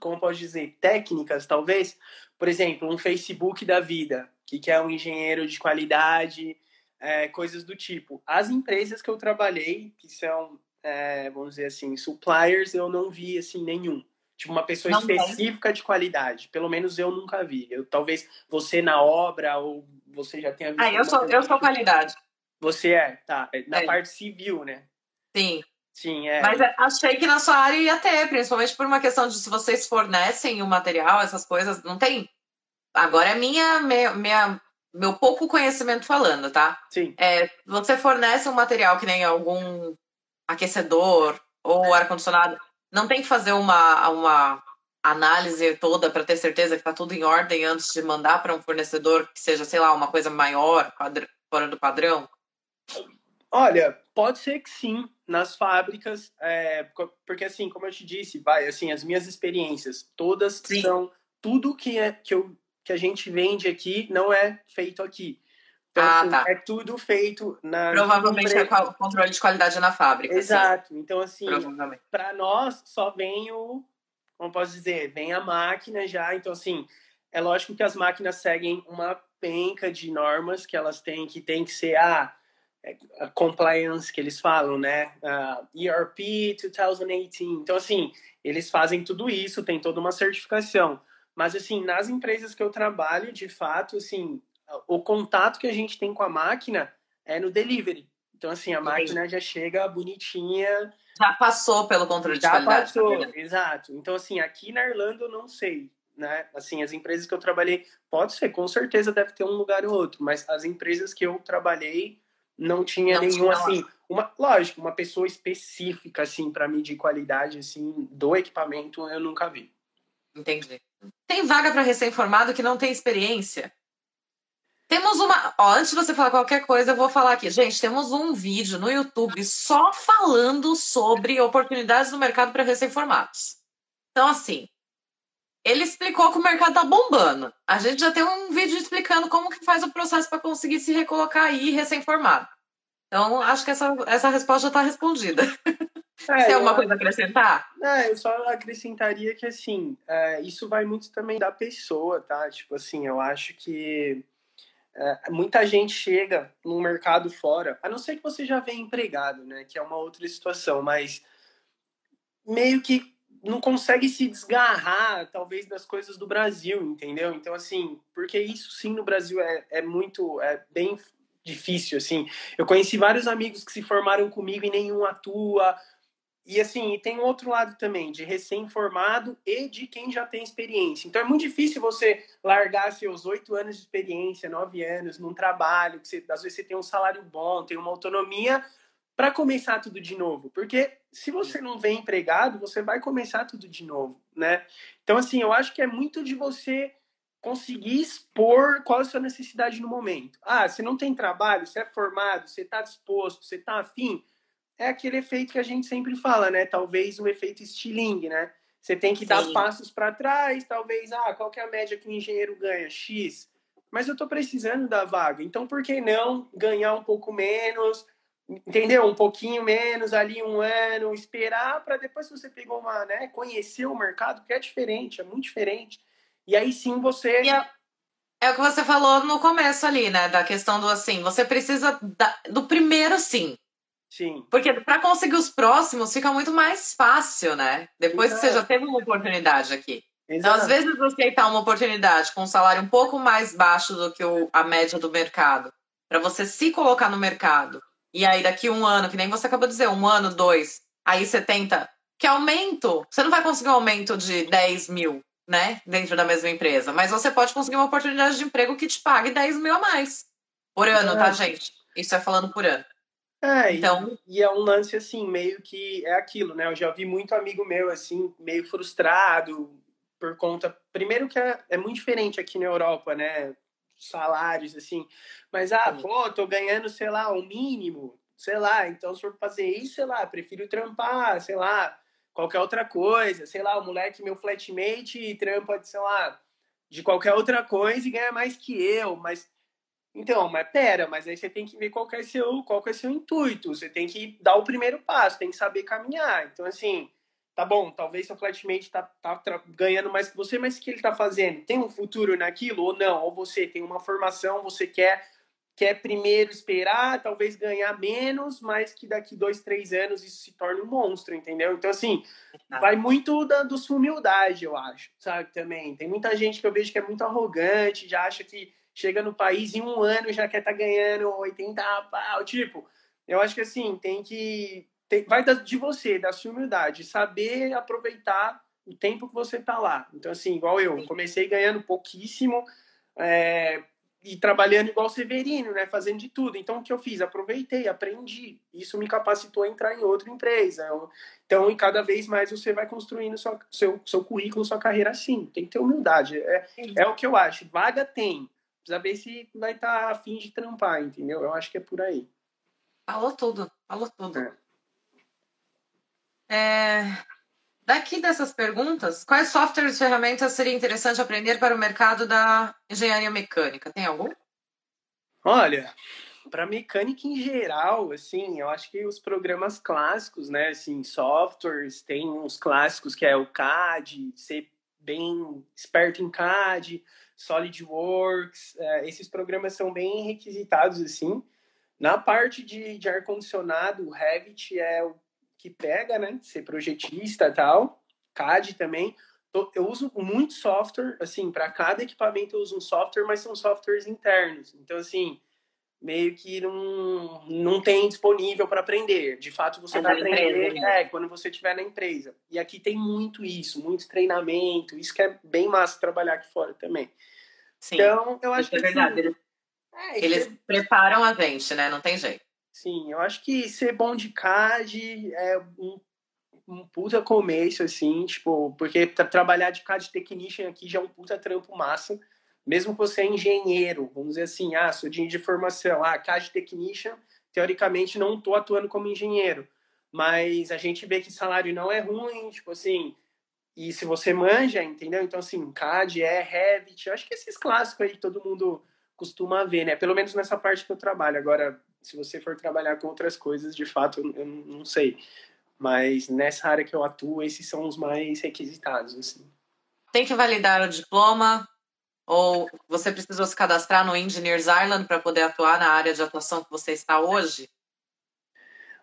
como pode dizer, técnicas, talvez. Por exemplo, um Facebook da vida, que quer um engenheiro de qualidade, é, coisas do tipo. As empresas que eu trabalhei, que são, é, vamos dizer assim, suppliers, eu não vi assim nenhum. Tipo, uma pessoa não específica tem. de qualidade. Pelo menos eu nunca vi. Eu, talvez você na obra ou você já tenha visto. Ah, eu sou, eu sou qualidade. Você é, tá. É na é. parte civil, né? Sim. Sim, é. Mas achei que na sua área ia ter, principalmente por uma questão de se vocês fornecem o material, essas coisas, não tem. Agora é minha, minha, minha meu pouco conhecimento falando, tá? Sim. É, você fornece um material que nem algum aquecedor ou ar-condicionado, não tem que fazer uma, uma análise toda para ter certeza que está tudo em ordem antes de mandar para um fornecedor que seja, sei lá, uma coisa maior, fora do padrão? Olha, pode ser que sim, nas fábricas, é, porque assim, como eu te disse, vai, assim, as minhas experiências todas sim. são tudo que é que eu que a gente vende aqui não é feito aqui. Então, ah, assim, tá. é tudo feito na. Provavelmente é o controle de qualidade na fábrica. Exato. Sim. Então, assim, para nós só vem o. Como posso dizer? Vem a máquina já. Então, assim, é lógico que as máquinas seguem uma penca de normas que elas têm, que tem que ser a, a compliance que eles falam, né? Uh, ERP 2018. Então, assim, eles fazem tudo isso, tem toda uma certificação. Mas, assim, nas empresas que eu trabalho, de fato, assim, o contato que a gente tem com a máquina é no delivery. Então, assim, a máquina já chega bonitinha. Já passou pelo controle já de qualidade. Já passou, exato. Então, assim, aqui na Irlanda eu não sei, né? Assim, as empresas que eu trabalhei, pode ser, com certeza deve ter um lugar ou outro, mas as empresas que eu trabalhei não tinha não nenhum, tinha assim, uma, lógico, uma pessoa específica, assim, para medir qualidade, assim, do equipamento eu nunca vi. Entendi. Tem vaga para recém-formado que não tem experiência? Temos uma. Ó, antes de você falar qualquer coisa, eu vou falar aqui. Gente, temos um vídeo no YouTube só falando sobre oportunidades no mercado para recém-formados. Então, assim, ele explicou que o mercado tá bombando. A gente já tem um vídeo explicando como que faz o processo para conseguir se recolocar aí recém-formado. Então, acho que essa, essa resposta já está respondida. [LAUGHS] É, Tem alguma coisa a acrescentar? É, eu só acrescentaria que, assim, é, isso vai muito também da pessoa, tá? Tipo assim, eu acho que é, muita gente chega no mercado fora, a não ser que você já venha empregado, né? Que é uma outra situação, mas meio que não consegue se desgarrar, talvez, das coisas do Brasil, entendeu? Então, assim, porque isso sim no Brasil é, é muito, é bem difícil, assim. Eu conheci vários amigos que se formaram comigo e nenhum atua, e assim, tem um outro lado também, de recém-formado e de quem já tem experiência. Então é muito difícil você largar seus oito anos de experiência, nove anos, num trabalho, que você, às vezes você tem um salário bom, tem uma autonomia, para começar tudo de novo. Porque se você não vem empregado, você vai começar tudo de novo, né? Então, assim, eu acho que é muito de você conseguir expor qual é a sua necessidade no momento. Ah, você não tem trabalho, você é formado, você está disposto, você está afim é aquele efeito que a gente sempre fala, né? Talvez o efeito estilingue, né? Você tem que Sim. dar passos para trás, talvez, ah, qual que é a média que o engenheiro ganha? X. Mas eu estou precisando da vaga, então por que não ganhar um pouco menos, entendeu? Um pouquinho menos ali, um ano, esperar para depois você pegar uma, né? Conhecer o mercado, que é diferente, é muito diferente. E aí sim você. É, é, o que você falou no começo ali, né? Da questão do assim, você precisa da, do primeiro sim. Sim. Porque para conseguir os próximos fica muito mais fácil, né? Depois Exato. que você já teve uma oportunidade aqui. Exato. Então, às vezes, você aceitar uma oportunidade com um salário um pouco mais baixo do que o, a média do mercado, para você se colocar no mercado, e aí daqui um ano, que nem você acabou de dizer, um ano, dois, aí você tenta. Que aumento? Você não vai conseguir um aumento de 10 mil, né? Dentro da mesma empresa. Mas você pode conseguir uma oportunidade de emprego que te pague 10 mil a mais. Por ano, tá, gente? Isso é falando por ano. É, então... E, e, é um lance assim, meio que é aquilo, né? Eu já vi muito amigo meu, assim, meio frustrado por conta. Primeiro que é, é muito diferente aqui na Europa, né? Salários, assim. Mas, ah, Sim. pô, tô ganhando, sei lá, o mínimo, sei lá. Então, se for fazer isso, sei lá, prefiro trampar, sei lá, qualquer outra coisa. Sei lá, o moleque, meu flatmate, trampa, de, sei lá, de qualquer outra coisa e ganha mais que eu, mas então, mas pera, mas aí você tem que ver qual é seu, qual é seu intuito. Você tem que dar o primeiro passo, tem que saber caminhar. Então, assim, tá bom, talvez seu flatmate tá, tá ganhando mais que você, mas o que ele tá fazendo? Tem um futuro naquilo ou não? Ou você tem uma formação, você quer quer primeiro esperar, talvez ganhar menos, mas que daqui dois, três anos isso se torne um monstro, entendeu? Então, assim, vai muito da, da sua humildade, eu acho, sabe, também. Tem muita gente que eu vejo que é muito arrogante, já acha que chega no país em um ano já quer estar tá ganhando 80 pau. Tipo, eu acho que assim, tem que. Tem, vai de você, da sua humildade, saber aproveitar o tempo que você tá lá. Então, assim, igual eu, comecei ganhando pouquíssimo é, e trabalhando igual Severino, né? Fazendo de tudo. Então, o que eu fiz? Aproveitei, aprendi. Isso me capacitou a entrar em outra empresa. Então, e cada vez mais você vai construindo sua, seu, seu currículo, sua carreira assim. Tem que ter humildade. É, é o que eu acho. Vaga tem precisa ver se vai estar tá afim de trampar, entendeu? Eu acho que é por aí. Falou tudo, falou tudo. É. É... Daqui dessas perguntas, quais softwares e ferramentas seria interessante aprender para o mercado da engenharia mecânica? Tem algum? Olha, para mecânica em geral, assim, eu acho que os programas clássicos, né, assim, softwares, tem uns clássicos que é o CAD, ser bem esperto em CAD, SolidWorks, é, esses programas são bem requisitados, assim. Na parte de, de ar-condicionado, o Revit é o que pega, né? Ser projetista tal. CAD também. Eu uso muito software, assim, para cada equipamento eu uso um software, mas são softwares internos. Então, assim, meio que não, não tem disponível para aprender. De fato, você é vai aprender né? é, quando você estiver na empresa. E aqui tem muito isso, muito treinamento. Isso que é bem massa trabalhar aqui fora também. Sim, então, eu acho que. É verdade. Assim, eles, é, eles preparam a gente, né? Não tem jeito. Sim, eu acho que ser bom de CAD é um, um puta começo, assim, tipo, porque trabalhar de CAD Technician aqui já é um puta trampo massa mesmo que você é engenheiro, vamos dizer assim, ah, sou de, de formação, ah, CAD Technician, teoricamente não estou atuando como engenheiro, mas a gente vê que salário não é ruim, tipo assim, e se você manja, entendeu? Então, assim, CAD é Revit, acho que esses clássicos aí todo mundo costuma ver, né? Pelo menos nessa parte que eu trabalho. Agora, se você for trabalhar com outras coisas, de fato, eu não sei. Mas nessa área que eu atuo, esses são os mais requisitados, assim. Tem que validar o diploma, ou você precisou se cadastrar no Engineers Island para poder atuar na área de atuação que você está hoje?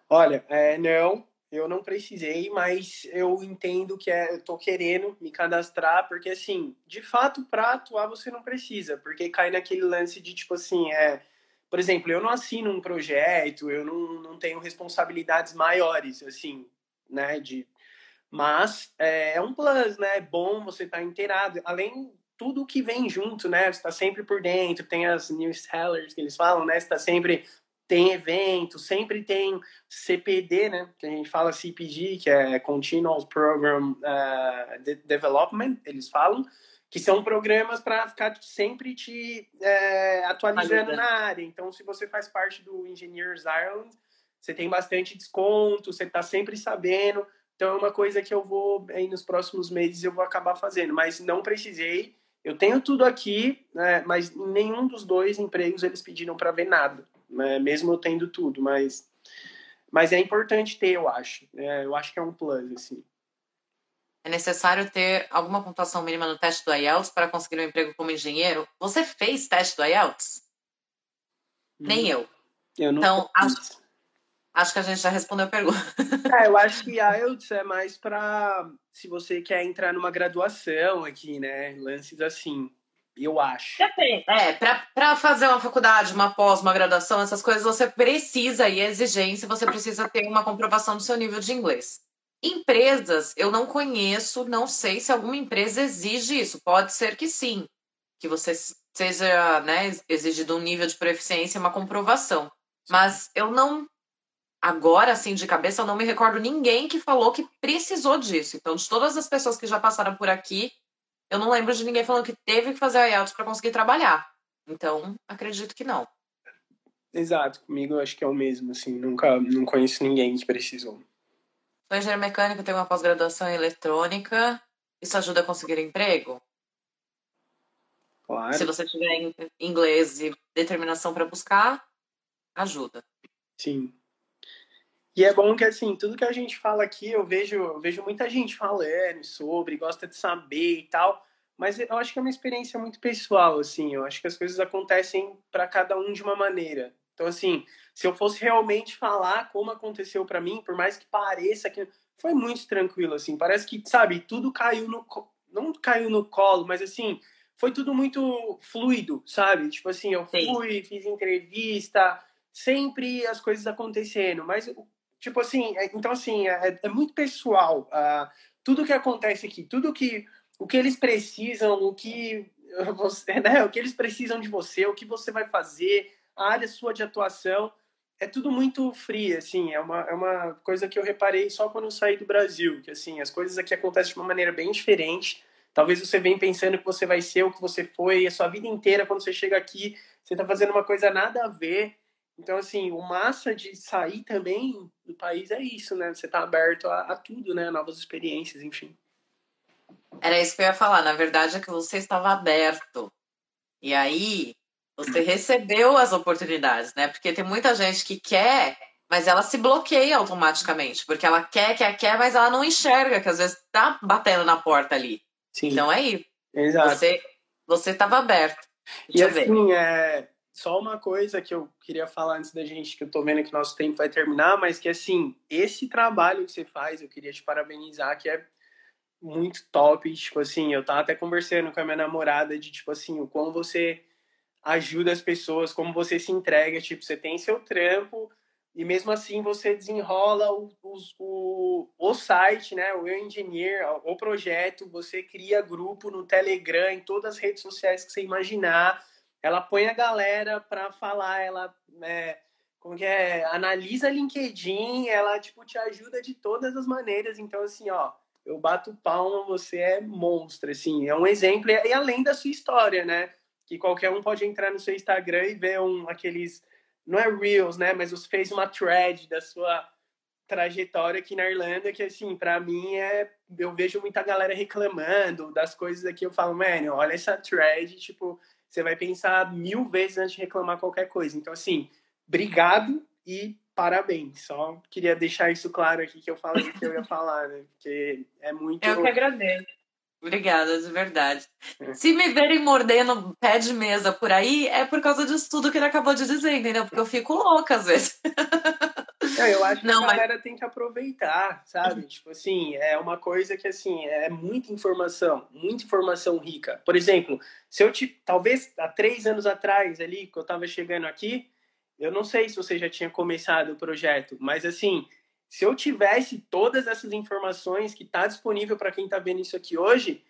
Olha, é, não, eu não precisei, mas eu entendo que é, eu tô querendo me cadastrar, porque assim, de fato, para atuar você não precisa, porque cai naquele lance de tipo assim, é, por exemplo, eu não assino um projeto, eu não, não tenho responsabilidades maiores, assim, né? De, mas é, é um plus, né? É bom você estar tá inteirado. Além tudo que vem junto, né? Você está sempre por dentro, tem as news sellers que eles falam, né? Você está sempre tem evento, sempre tem CPD, né? Que a gente fala CPD, que é Continual Program uh, de Development, eles falam, que são programas para ficar sempre te é, atualizando na área. Então, se você faz parte do Engineers Ireland, você tem bastante desconto, você está sempre sabendo. Então, é uma coisa que eu vou, aí nos próximos meses, eu vou acabar fazendo. Mas não precisei. Eu tenho tudo aqui, né, mas nenhum dos dois empregos eles pediram para ver nada né? mesmo eu tendo tudo, mas, mas é importante ter, eu acho. É, eu acho que é um plus, assim. É necessário ter alguma pontuação mínima no teste do IELTS para conseguir um emprego como engenheiro? Você fez teste do IELTS? Hum. Nem eu. Eu não então, acho, acho que a gente já respondeu a pergunta. É, eu acho que IELTS é mais para se você quer entrar numa graduação aqui, né? Lances assim eu acho. É, para fazer uma faculdade, uma pós, uma graduação, essas coisas, você precisa, e é exigência, você precisa ter uma comprovação do seu nível de inglês. Empresas, eu não conheço, não sei se alguma empresa exige isso. Pode ser que sim, que você seja né, exigido um nível de proficiência, uma comprovação. Mas eu não, agora, assim, de cabeça, eu não me recordo ninguém que falou que precisou disso. Então, de todas as pessoas que já passaram por aqui, eu não lembro de ninguém falando que teve que fazer IELTS para conseguir trabalhar. Então, acredito que não. Exato, comigo eu acho que é o mesmo, assim, nunca não conheço ninguém que precisou. Sou engenheiro mecânico, tenho uma pós-graduação em eletrônica. Isso ajuda a conseguir emprego? Claro. Se você tiver inglês e determinação para buscar, ajuda. Sim. E é bom que, assim, tudo que a gente fala aqui, eu vejo, eu vejo muita gente falando sobre, gosta de saber e tal, mas eu acho que é uma experiência muito pessoal, assim, eu acho que as coisas acontecem para cada um de uma maneira. Então, assim, se eu fosse realmente falar como aconteceu para mim, por mais que pareça que foi muito tranquilo, assim, parece que, sabe, tudo caiu no não caiu no colo, mas assim, foi tudo muito fluido, sabe? Tipo assim, eu fui, Sim. fiz entrevista, sempre as coisas acontecendo, mas Tipo assim, é, então assim, é, é muito pessoal. Uh, tudo que acontece aqui, tudo que o que eles precisam, o que [LAUGHS] você, né, o que eles precisam de você, o que você vai fazer, a área sua de atuação, é tudo muito frio, assim, é uma, é uma coisa que eu reparei só quando eu saí do Brasil, que assim, as coisas aqui acontecem de uma maneira bem diferente. Talvez você venha pensando que você vai ser o que você foi a sua vida inteira, quando você chega aqui, você está fazendo uma coisa nada a ver, então, assim, o massa de sair também do país é isso, né? Você tá aberto a, a, tudo, né? Novas experiências, enfim. Era isso que eu ia falar. Na verdade, é que você estava aberto. E aí, você recebeu as oportunidades, né? Porque tem muita gente que quer, mas ela se bloqueia automaticamente. Porque ela quer, quer, quer, mas ela não enxerga que às vezes tá batendo na porta ali. Sim. Então é isso. Exato. Você, você estava aberto. Deixa e assim, é só uma coisa que eu queria falar antes da gente, que eu tô vendo que nosso tempo vai terminar, mas que assim, esse trabalho que você faz, eu queria te parabenizar, que é muito top. Tipo assim, eu tava até conversando com a minha namorada de tipo assim, o quão você ajuda as pessoas, como você se entrega, tipo, você tem seu trampo e mesmo assim você desenrola o, o, o, site, né, o Engineer, o projeto, você cria grupo no Telegram, em todas as redes sociais que você imaginar ela põe a galera para falar, ela é, como que é, analisa LinkedIn, ela tipo te ajuda de todas as maneiras. Então assim, ó, eu bato palma, você é monstro, assim, é um exemplo e além da sua história, né? Que qualquer um pode entrar no seu Instagram e ver um aqueles não é reels, né, mas você fez uma thread da sua trajetória aqui na Irlanda que assim, para mim é eu vejo muita galera reclamando das coisas aqui, eu falo, mano, olha essa thread, tipo, você vai pensar mil vezes antes de reclamar qualquer coisa. Então, assim, obrigado e parabéns. Só queria deixar isso claro aqui que eu falei que eu ia falar, né? Porque é muito. Eu que agradeço. Obrigada, de verdade. É. Se me verem mordendo pé de mesa por aí, é por causa disso tudo que ele acabou de dizer, entendeu? Porque eu fico louca às vezes. [LAUGHS] É, eu acho que Não, a galera mas... tem que aproveitar, sabe? Uhum. Tipo assim, é uma coisa que assim, é muita informação, muita informação rica. Por exemplo, se eu te. Talvez há três anos atrás, ali, que eu tava chegando aqui, eu não sei se você já tinha começado o projeto, mas assim, se eu tivesse todas essas informações que está disponível para quem está vendo isso aqui hoje,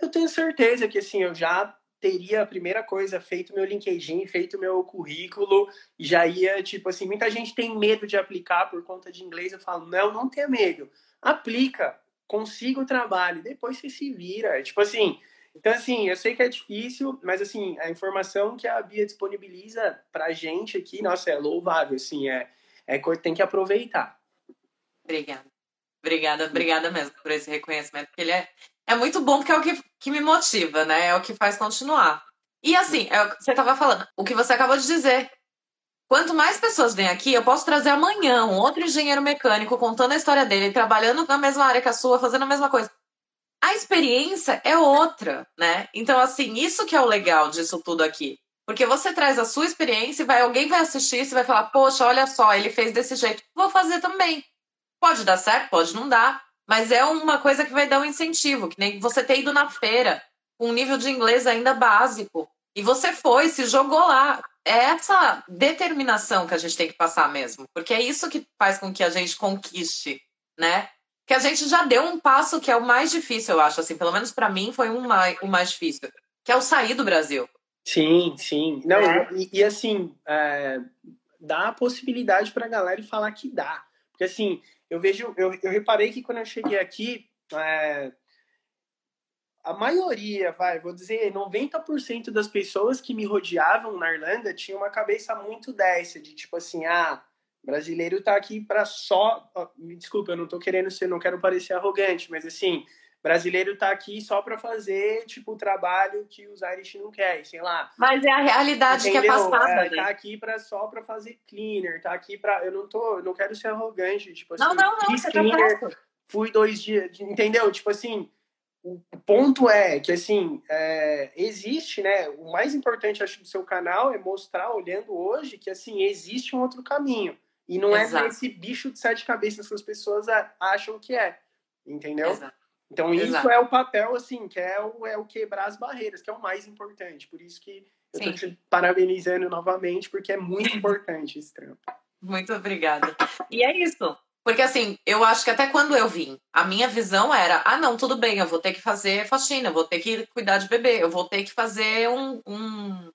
eu tenho certeza que assim eu já teria a primeira coisa feito meu LinkedIn, feito meu currículo, e já ia tipo assim, muita gente tem medo de aplicar por conta de inglês, eu falo, não, não tenha medo. Aplica, consiga o trabalho, depois você se vira. Tipo assim, então assim, eu sei que é difícil, mas assim, a informação que a Bia disponibiliza pra gente aqui, nossa, é louvável, assim, é é tem que aproveitar. Obrigada. Obrigada, obrigada mesmo por esse reconhecimento, porque ele é, é muito bom, porque é o que, que me motiva, né? É o que faz continuar. E assim, é você estava falando, o que você acabou de dizer. Quanto mais pessoas vêm aqui, eu posso trazer amanhã um outro engenheiro mecânico contando a história dele, trabalhando na mesma área que a sua, fazendo a mesma coisa. A experiência é outra, né? Então, assim, isso que é o legal disso tudo aqui. Porque você traz a sua experiência e vai, alguém vai assistir e vai falar, poxa, olha só, ele fez desse jeito, vou fazer também. Pode dar certo, pode não dar, mas é uma coisa que vai dar um incentivo, que nem você ter ido na feira com um nível de inglês ainda básico. E você foi, se jogou lá. É essa determinação que a gente tem que passar mesmo, porque é isso que faz com que a gente conquiste, né? Que a gente já deu um passo que é o mais difícil, eu acho, assim, pelo menos para mim foi um mais, o mais difícil, que é o sair do Brasil. Sim, sim. Não, é. e, e, assim, é, dá a possibilidade para a galera falar que dá. Porque assim, eu vejo, eu, eu reparei que quando eu cheguei aqui, é, a maioria, vai, vou dizer, 90% das pessoas que me rodeavam na Irlanda tinham uma cabeça muito dessa, de tipo assim, ah, brasileiro tá aqui para só. Me desculpa, eu não tô querendo ser, não quero parecer arrogante, mas assim, brasileiro tá aqui só para fazer, tipo, o trabalho que os Irish não querem, sei lá. Mas é a realidade entendeu? que é passada. É, né? Tá aqui pra, só para fazer cleaner, tá aqui para Eu não tô, eu não quero ser arrogante, tipo assim, não, não, não, fiz tá cleaner, tá fui dois dias, entendeu? Tipo assim, o ponto é que, assim, é, existe, né? O mais importante, acho, do seu canal é mostrar, olhando hoje, que, assim, existe um outro caminho. E não é Exato. é esse bicho de sete cabeças que as pessoas acham que é. Entendeu? Exato. Então, isso Exato. é o papel, assim, que é o, é o quebrar as barreiras, que é o mais importante. Por isso que eu Sim. tô te parabenizando novamente, porque é muito importante esse trampo. Muito obrigada. E é isso. Porque assim, eu acho que até quando eu vim, a minha visão era: ah, não, tudo bem, eu vou ter que fazer faxina, eu vou ter que cuidar de bebê, eu vou ter que fazer um, um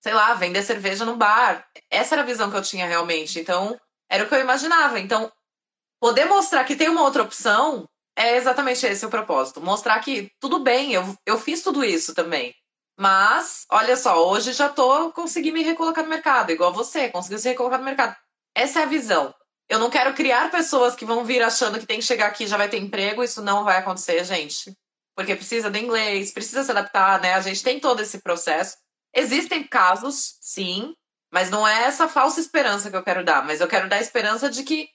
sei lá, vender cerveja no bar. Essa era a visão que eu tinha realmente. Então, era o que eu imaginava. Então, poder mostrar que tem uma outra opção é exatamente esse o propósito. Mostrar que tudo bem, eu, eu fiz tudo isso também. Mas, olha só, hoje já tô consegui me recolocar no mercado, igual você, conseguiu se recolocar no mercado. Essa é a visão. Eu não quero criar pessoas que vão vir achando que tem que chegar aqui e já vai ter emprego. Isso não vai acontecer, gente. Porque precisa de inglês, precisa se adaptar, né? A gente tem todo esse processo. Existem casos, sim, mas não é essa falsa esperança que eu quero dar. Mas eu quero dar a esperança de que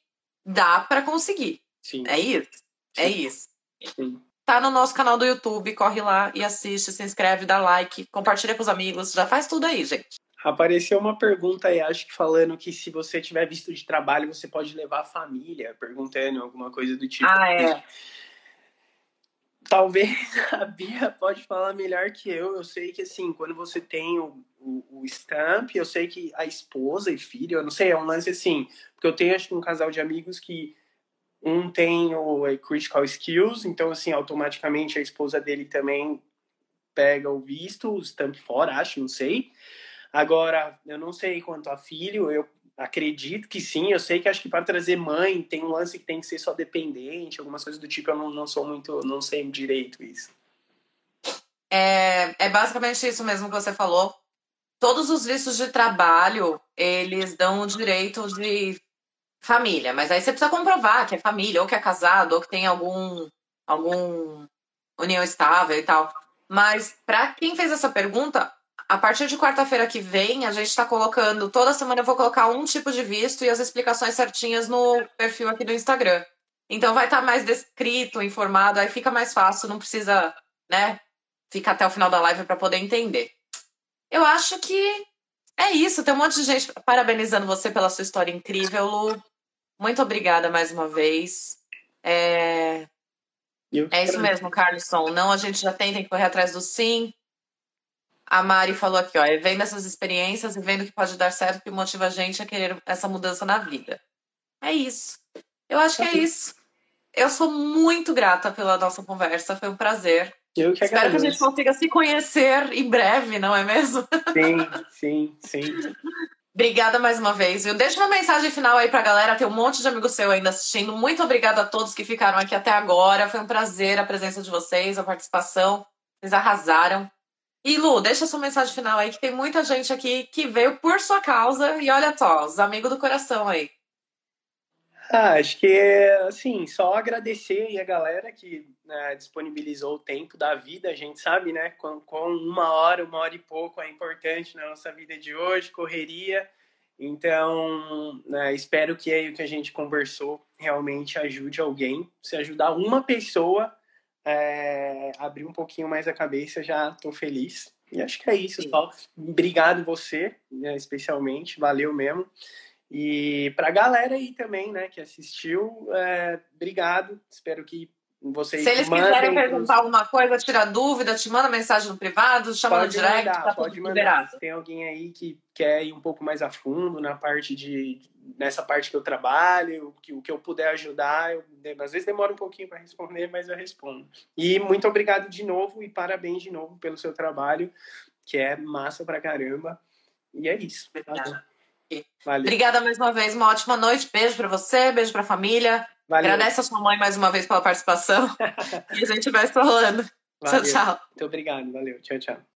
dá para conseguir. Sim. É isso. É isso. Sim. Tá no nosso canal do YouTube, corre lá e assiste, se inscreve, dá like, compartilha com os amigos, já faz tudo aí, gente. Apareceu uma pergunta aí, acho que falando que se você tiver visto de trabalho, você pode levar a família, perguntando alguma coisa do tipo. Ah, é. Talvez [LAUGHS] a Bia pode falar melhor que eu. Eu sei que, assim, quando você tem o, o, o stamp, eu sei que a esposa e filho, eu não sei, é um lance assim. Porque eu tenho, acho que, um casal de amigos que um tem o Critical Skills, então, assim, automaticamente a esposa dele também pega o visto, o stamp fora, acho, não sei. Agora, eu não sei quanto a filho, eu acredito que sim, eu sei que acho que para trazer mãe tem um lance que tem que ser só dependente, algumas coisas do tipo, eu não, não sou muito, não sei direito isso. É, é basicamente isso mesmo que você falou. Todos os vistos de trabalho, eles dão o direito de família, mas aí você precisa comprovar que é família, ou que é casado, ou que tem algum, algum união estável e tal. Mas para quem fez essa pergunta, a partir de quarta-feira que vem, a gente está colocando, toda semana eu vou colocar um tipo de visto e as explicações certinhas no perfil aqui do Instagram. Então vai estar tá mais descrito, informado, aí fica mais fácil, não precisa, né, ficar até o final da live para poder entender. Eu acho que é isso, tem um monte de gente parabenizando você pela sua história incrível, Lu. Muito obrigada mais uma vez. É, é isso mesmo, Carlson. Não, a gente já tem, tem que correr atrás do sim. A Mari falou aqui, ó, é vendo essas experiências e vendo que pode dar certo que motiva a gente a querer essa mudança na vida. É isso. Eu acho que é isso. Eu sou muito grata pela nossa conversa, foi um prazer. Eu que Espero que a gente consiga se conhecer em breve, não é mesmo? Sim, [LAUGHS] sim, sim. Obrigada mais uma vez, viu? Deixa uma mensagem final aí pra galera. Tem um monte de amigo seu ainda assistindo. Muito obrigada a todos que ficaram aqui até agora. Foi um prazer a presença de vocês, a participação. Vocês arrasaram. E Lu, deixa sua mensagem final aí, que tem muita gente aqui que veio por sua causa. E olha só, os amigos do coração aí. Ah, acho que assim, só agradecer aí a galera que né, disponibilizou o tempo da vida. A gente sabe, né, com, com, uma hora, uma hora e pouco é importante na nossa vida de hoje, correria. Então, né, espero que aí o que a gente conversou realmente ajude alguém. Se ajudar uma pessoa é, abrir um pouquinho mais a cabeça, já estou feliz. E acho que é isso, Sim. só. Obrigado você, né, especialmente, valeu mesmo. E para a galera aí também, né, que assistiu, é, obrigado. Espero que vocês Se eles quiserem perguntar alguma coisa, tirar dúvida, te manda mensagem no privado, chama pode no direct, mandar, tá pode mandar. Se tem alguém aí que quer ir um pouco mais a fundo na parte de nessa parte que eu trabalho, que o que eu puder ajudar, eu, às vezes demora um pouquinho para responder, mas eu respondo. E muito obrigado de novo e parabéns de novo pelo seu trabalho, que é massa pra caramba. E é isso. Obrigada. Valeu. Obrigada mais uma vez, uma ótima noite. Beijo para você, beijo para a família. Valeu. Agradece a sua mãe mais uma vez pela participação. [LAUGHS] e a gente vai falando. Tchau, tchau. Muito obrigado, valeu. Tchau, tchau.